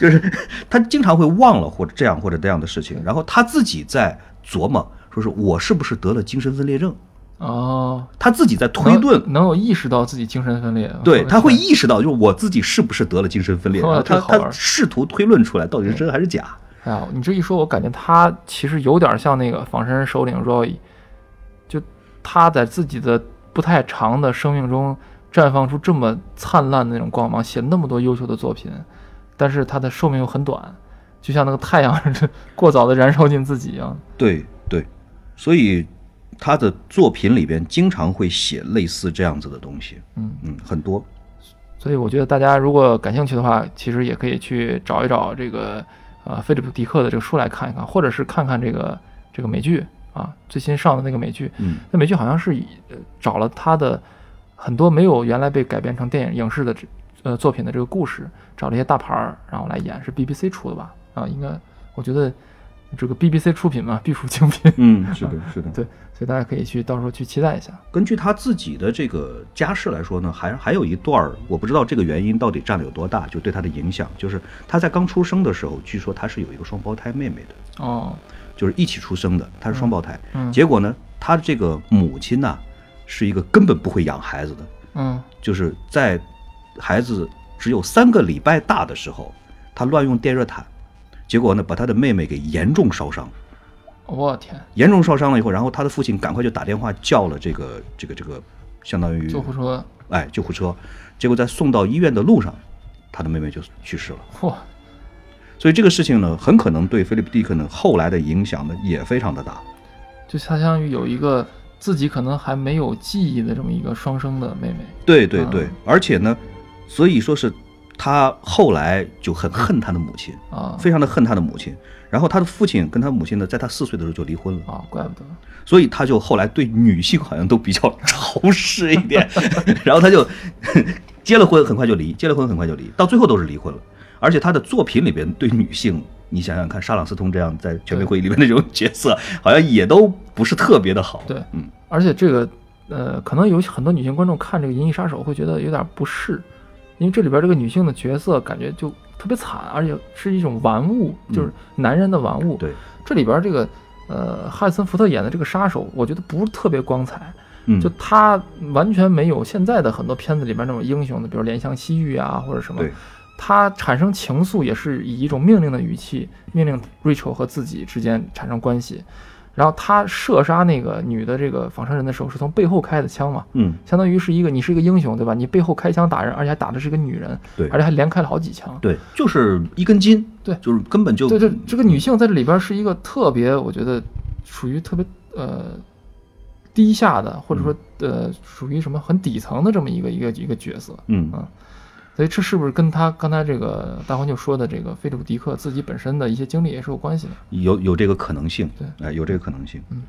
Speaker 2: 就是他经常会忘了或者这样或者那样的事情，然后他自己在琢磨，说是我是不是得了精神分裂症，
Speaker 1: 哦，
Speaker 2: 他自己在推论。
Speaker 1: 能能有意识到自己精神分裂，
Speaker 2: 对，他会
Speaker 1: 意
Speaker 2: 意识到，就是我自己是不是得了精神分裂，
Speaker 1: 哇
Speaker 2: 然后他他试图推论出来到底是真还是假。
Speaker 1: 哎呀，你这一说，我感觉他其实有点像那个仿生人首领 Roy，就他在自己的不太长的生命中绽放出这么灿烂的那种光芒，写那么多优秀的作品，但是他的寿命又很短，就像那个太阳，过早的燃烧尽自己一样。
Speaker 2: 对对，所以他的作品里边经常会写类似这样子的东西，
Speaker 1: 嗯
Speaker 2: 嗯，很多。
Speaker 1: 所以我觉得大家如果感兴趣的话，其实也可以去找一找这个呃菲利普·迪克的这个书来看一看，或者是看看这个这个美剧啊，最新上的那个美剧。
Speaker 2: 嗯
Speaker 1: 那美剧好像是以呃找了他的很多没有原来被改编成电影影视的这呃作品的这个故事，找了一些大牌儿，然后来演，是 BBC 出的吧？啊，应该我觉得这个 BBC 出品嘛，必属精品。
Speaker 2: 嗯，是的，是的。
Speaker 1: 对，所以大家可以去到时候去期待一下。
Speaker 2: 根据他自己的这个家世来说呢，还还有一段儿，我不知道这个原因到底占了有多大，就对他的影响，就是他在刚出生的时候，据说他是有一个双胞胎妹妹的，
Speaker 1: 哦，
Speaker 2: 就是一起出生的，他是双胞胎。
Speaker 1: 嗯
Speaker 2: 结果呢，他这个母亲呢，是一个根本不会养孩子的，
Speaker 1: 嗯，
Speaker 2: 就是在孩子只有三个礼拜大的时候，他乱用电热毯，结果呢，把他的妹妹给严重烧伤。
Speaker 1: 我天，
Speaker 2: 严重烧伤了以后，然后他的父亲赶快就打电话叫了这个这个这个，相当于
Speaker 1: 救护车，
Speaker 2: 哎救护车，结果在送到医院的路上，他的妹妹就去世了。
Speaker 1: 嚯，
Speaker 2: 所以这个事情呢，很可能对菲利普·迪克呢后来的影响呢也非常的大。
Speaker 1: 就相当于有一个自己可能还没有记忆的这么一个双生的妹妹。嗯
Speaker 2: 对对对，而且呢，所以说是他后来就很恨他的母亲，
Speaker 1: 啊
Speaker 2: 非常的恨他的母亲。然后他的父亲跟他母亲呢，在他四岁的时候就离婚了，
Speaker 1: 啊，怪不得。
Speaker 2: 所以他就后来对女性好像都比较仇视一点，然后他就结了婚，很快就离，结了婚很快就离，到最后都是离婚了。而且他的作品里边对女性，你想想看，沙朗斯通这样在全民会议里面那种角色，好像也都不是特别的好。
Speaker 1: 对
Speaker 2: 嗯，
Speaker 1: 而且这个呃，可能有很多女性观众看这个《银翼杀手》会觉得有点不适，因为这里边这个女性的角色感觉就特别惨，而且是一种玩物，就是男人的玩物。
Speaker 2: 嗯对，
Speaker 1: 这里边这个呃，汉森福特演的这个杀手，我觉得不是特别光彩。
Speaker 2: 嗯，
Speaker 1: 就他完全没有现在的很多片子里边那种英雄的，比如怜香惜玉啊，或者什么
Speaker 2: 对。
Speaker 1: 他产生情愫也是以一种命令的语气，命令 Rachel 和自己之间产生关系。然后他射杀那个女的这个仿生人的时候，是从背后开的枪嘛，
Speaker 2: 嗯，
Speaker 1: 相当于是一个你是一个英雄，对吧？你背后开枪打人，而且还打的是个女人，
Speaker 2: 对。
Speaker 1: 而且还连开了好几枪。
Speaker 2: 对，就是一根筋，
Speaker 1: 对。
Speaker 2: 就是根本就
Speaker 1: 对对，这个女性在这里边是一个特别，我觉得属于特别呃低下的，或者说呃属于什么很底层的这么一个一个一个角色。
Speaker 2: 嗯。
Speaker 1: 嗯所以这是不是跟他刚才这个大黄就说的这个菲利普·迪克自己本身的一些经历也是有关系的？
Speaker 2: 有有这个可能性，
Speaker 1: 对。
Speaker 2: 哎，有这个可能性，
Speaker 1: 嗯。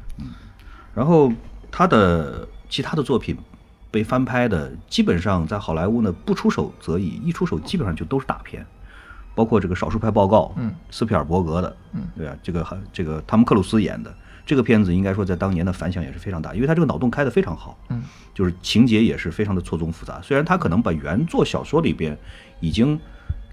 Speaker 2: 然后他的其他的作品被翻拍的，基本上在好莱坞呢不出手则已，一出手基本上就都是大片，包括这个《少数派报告》，
Speaker 1: 嗯，
Speaker 2: 斯皮尔伯格的，
Speaker 1: 嗯，
Speaker 2: 对啊，这个还这个汤姆克鲁斯演的这个片子，应该说在当年的反响也是非常大，因为他这个脑洞开得非常好，
Speaker 1: 嗯，
Speaker 2: 就是情节也是非常的错综复杂。虽然他可能把原作小说里边已经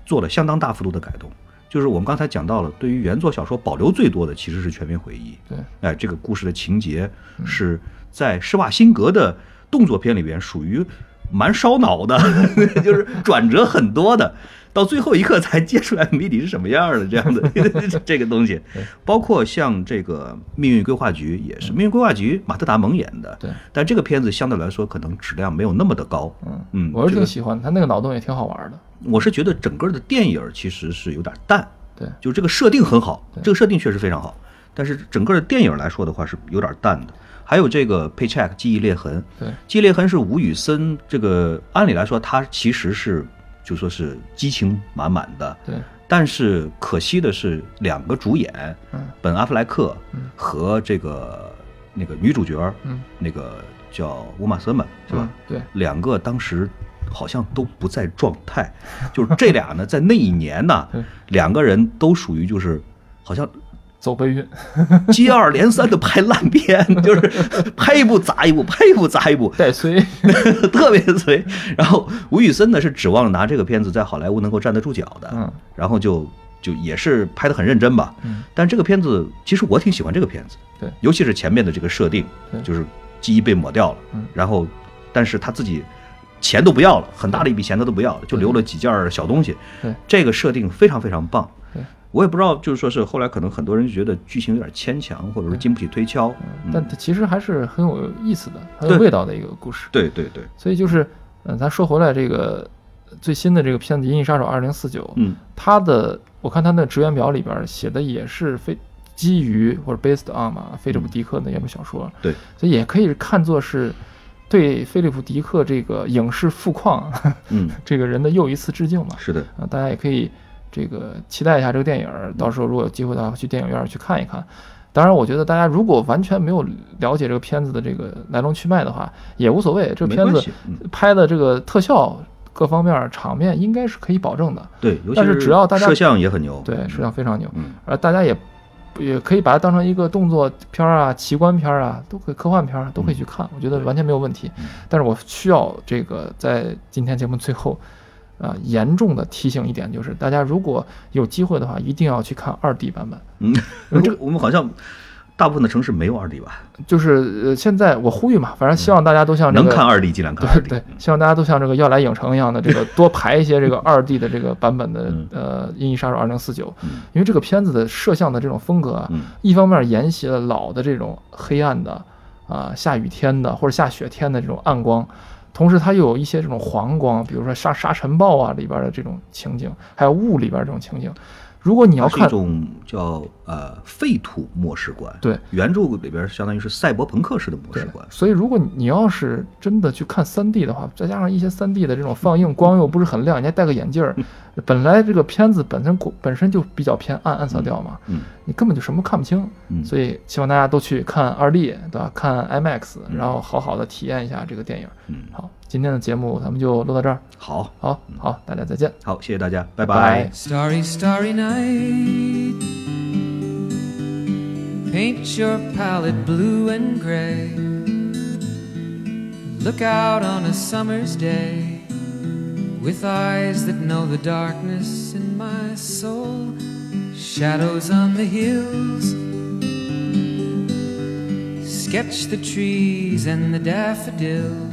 Speaker 2: 做了相当大幅度的改动，就是我们刚才讲到了，对于原作小说保留最多的其实是《全民回忆》。
Speaker 1: 对，
Speaker 2: 哎，这个故事的情节是在施瓦辛格的动作片里边属于蛮烧脑的，就是转折很多的，到最后一刻才揭出来谜底是什么样的这样的 这个东西。包括像这个《命运规划局》也是，《命运规划局》马特·达蒙演的，
Speaker 1: 对，
Speaker 2: 但这个片子相对来说可能质量没有那么的高。
Speaker 1: 嗯
Speaker 2: 嗯
Speaker 1: 我是挺喜欢他那个脑洞也挺好玩的。
Speaker 2: 我是觉得整个的电影其实是有点淡，
Speaker 1: 对，
Speaker 2: 就这个设定很好，这个设定确实非常好，但是整个的电影来说的话是有点淡的。还有这个《Paycheck》记忆裂痕，
Speaker 1: 对，
Speaker 2: 记忆裂痕是吴宇森这个，按理来说他其实是就说是激情满满的，
Speaker 1: 对，
Speaker 2: 但是可惜的是两个主演，
Speaker 1: 嗯。
Speaker 2: 本阿弗莱克
Speaker 1: 嗯。
Speaker 2: 和这个那个女主角，
Speaker 1: 嗯，
Speaker 2: 那个叫乌玛瑟曼是吧？
Speaker 1: 嗯？对，
Speaker 2: 两个当时好像都不在状态，就是这俩呢，在那一年呢，两个人都属于就是好像
Speaker 1: 走背运，
Speaker 2: 接二连三的拍烂片，就是拍一部砸一部，拍一部砸一部，
Speaker 1: 带衰。
Speaker 2: 特别催。然后吴宇森呢是指望拿这个片子在好莱坞能够站得住脚的，
Speaker 1: 嗯，
Speaker 2: 然后就就也是拍得很认真吧。
Speaker 1: 嗯。
Speaker 2: 但这个片子其实我挺喜欢这个片子，
Speaker 1: 对。
Speaker 2: 尤其是前面的这个设定
Speaker 1: 对，
Speaker 2: 就是记忆被抹掉了，
Speaker 1: 嗯。
Speaker 2: 然后但是他自己钱都不要了，很大的一笔钱他都不要了，就留了几件小东西。
Speaker 1: 对。
Speaker 2: 这个设定非常非常棒。
Speaker 1: 对
Speaker 2: 我也不知道，就是说是后来可能很多人觉得剧情有点牵强，或者说经不起推敲。嗯
Speaker 1: 但它其实还是很有意思的、很有味道的一个故事。
Speaker 2: 对对对，
Speaker 1: 所以就是，嗯、咱说回来，这个最新的这个片子《银翼杀手二零四九》，
Speaker 2: 嗯
Speaker 1: 它的我看它的职员表里边写的也是非基于或者 based on 嘛，菲利普迪克的那部小说，
Speaker 2: 对，
Speaker 1: 所以也可以看作是对菲利普迪克这个影视富矿
Speaker 2: 嗯，
Speaker 1: 这个人的又一次致敬嘛。
Speaker 2: 是的，
Speaker 1: 啊，大家也可以这个期待一下这个电影儿，到时候如果有机会的话，去电影院去看一看。当然，我觉得大家如果完全没有了解这个片子的这个来龙去脉的话，也无所谓。这个片子拍的这个特效各方面儿场面应该是可以保证的，
Speaker 2: 对，尤其
Speaker 1: 但是只要大家
Speaker 2: 摄像也很牛。
Speaker 1: 对，摄像非常牛。
Speaker 2: 嗯，
Speaker 1: 而大家也也可以把它当成一个动作片儿啊、奇观片儿啊，都可以科幻片都可以去看，我觉得完全没有问题。
Speaker 2: 嗯
Speaker 1: 但是我需要这个在今天节目最后，啊、严重的提醒一点，就是大家如果有机会的话，一定要去看二 D 版本。
Speaker 2: 嗯，
Speaker 1: 这个
Speaker 2: 我们好像大部分的城市没有二 D 吧？
Speaker 1: 就是呃，现在我呼吁嘛，反正希望大家都像这个
Speaker 2: 能看二 D 尽量看二
Speaker 1: 对
Speaker 2: D。
Speaker 1: 对，希望大家都像这个要来影城一样的，这个 多排一些这个 二 D 的这个版本的
Speaker 2: 嗯
Speaker 1: 呃《银翼杀手二零四九》，
Speaker 2: 嗯
Speaker 1: 因为这个片子的摄像的这种风格啊，
Speaker 2: 嗯
Speaker 1: 一方面沿袭了老的这种黑暗的啊、下雨天的或者下雪天的这种暗光，同时它又有一些这种黄光，比如说沙沙尘暴啊里边的这种情景，还有雾里边这种情景。如果你要
Speaker 2: 看是一，种叫呃废土末世观，
Speaker 1: 对。
Speaker 2: 原著里边相当于是赛博朋克式的末
Speaker 1: 对
Speaker 2: 世观，，
Speaker 1: 所以如果你要是真的去看三 D 的话，再加上一些三 D 的这种放映，光又不是很亮，你还戴个眼镜儿，本来这个片子本身本身就比较偏暗暗色调嘛，
Speaker 2: 嗯。
Speaker 1: 你根本就什么看不清。
Speaker 2: 嗯，
Speaker 1: 所以希望大家都去看二 D，对吧？看 IMAX，然后好好的体验一下这个电影。
Speaker 2: 嗯。
Speaker 1: 好，今天的节目咱们就录到这儿。
Speaker 2: 好
Speaker 1: 好好，大家再见，
Speaker 2: 好，谢谢大家，拜
Speaker 1: 拜。
Speaker 5: Starry, starry night. Paint your palette blue and gray. Look out on a summer's day with eyes that know the darkness in my soul. Shadows on the hills. Sketch the trees and the daffodils.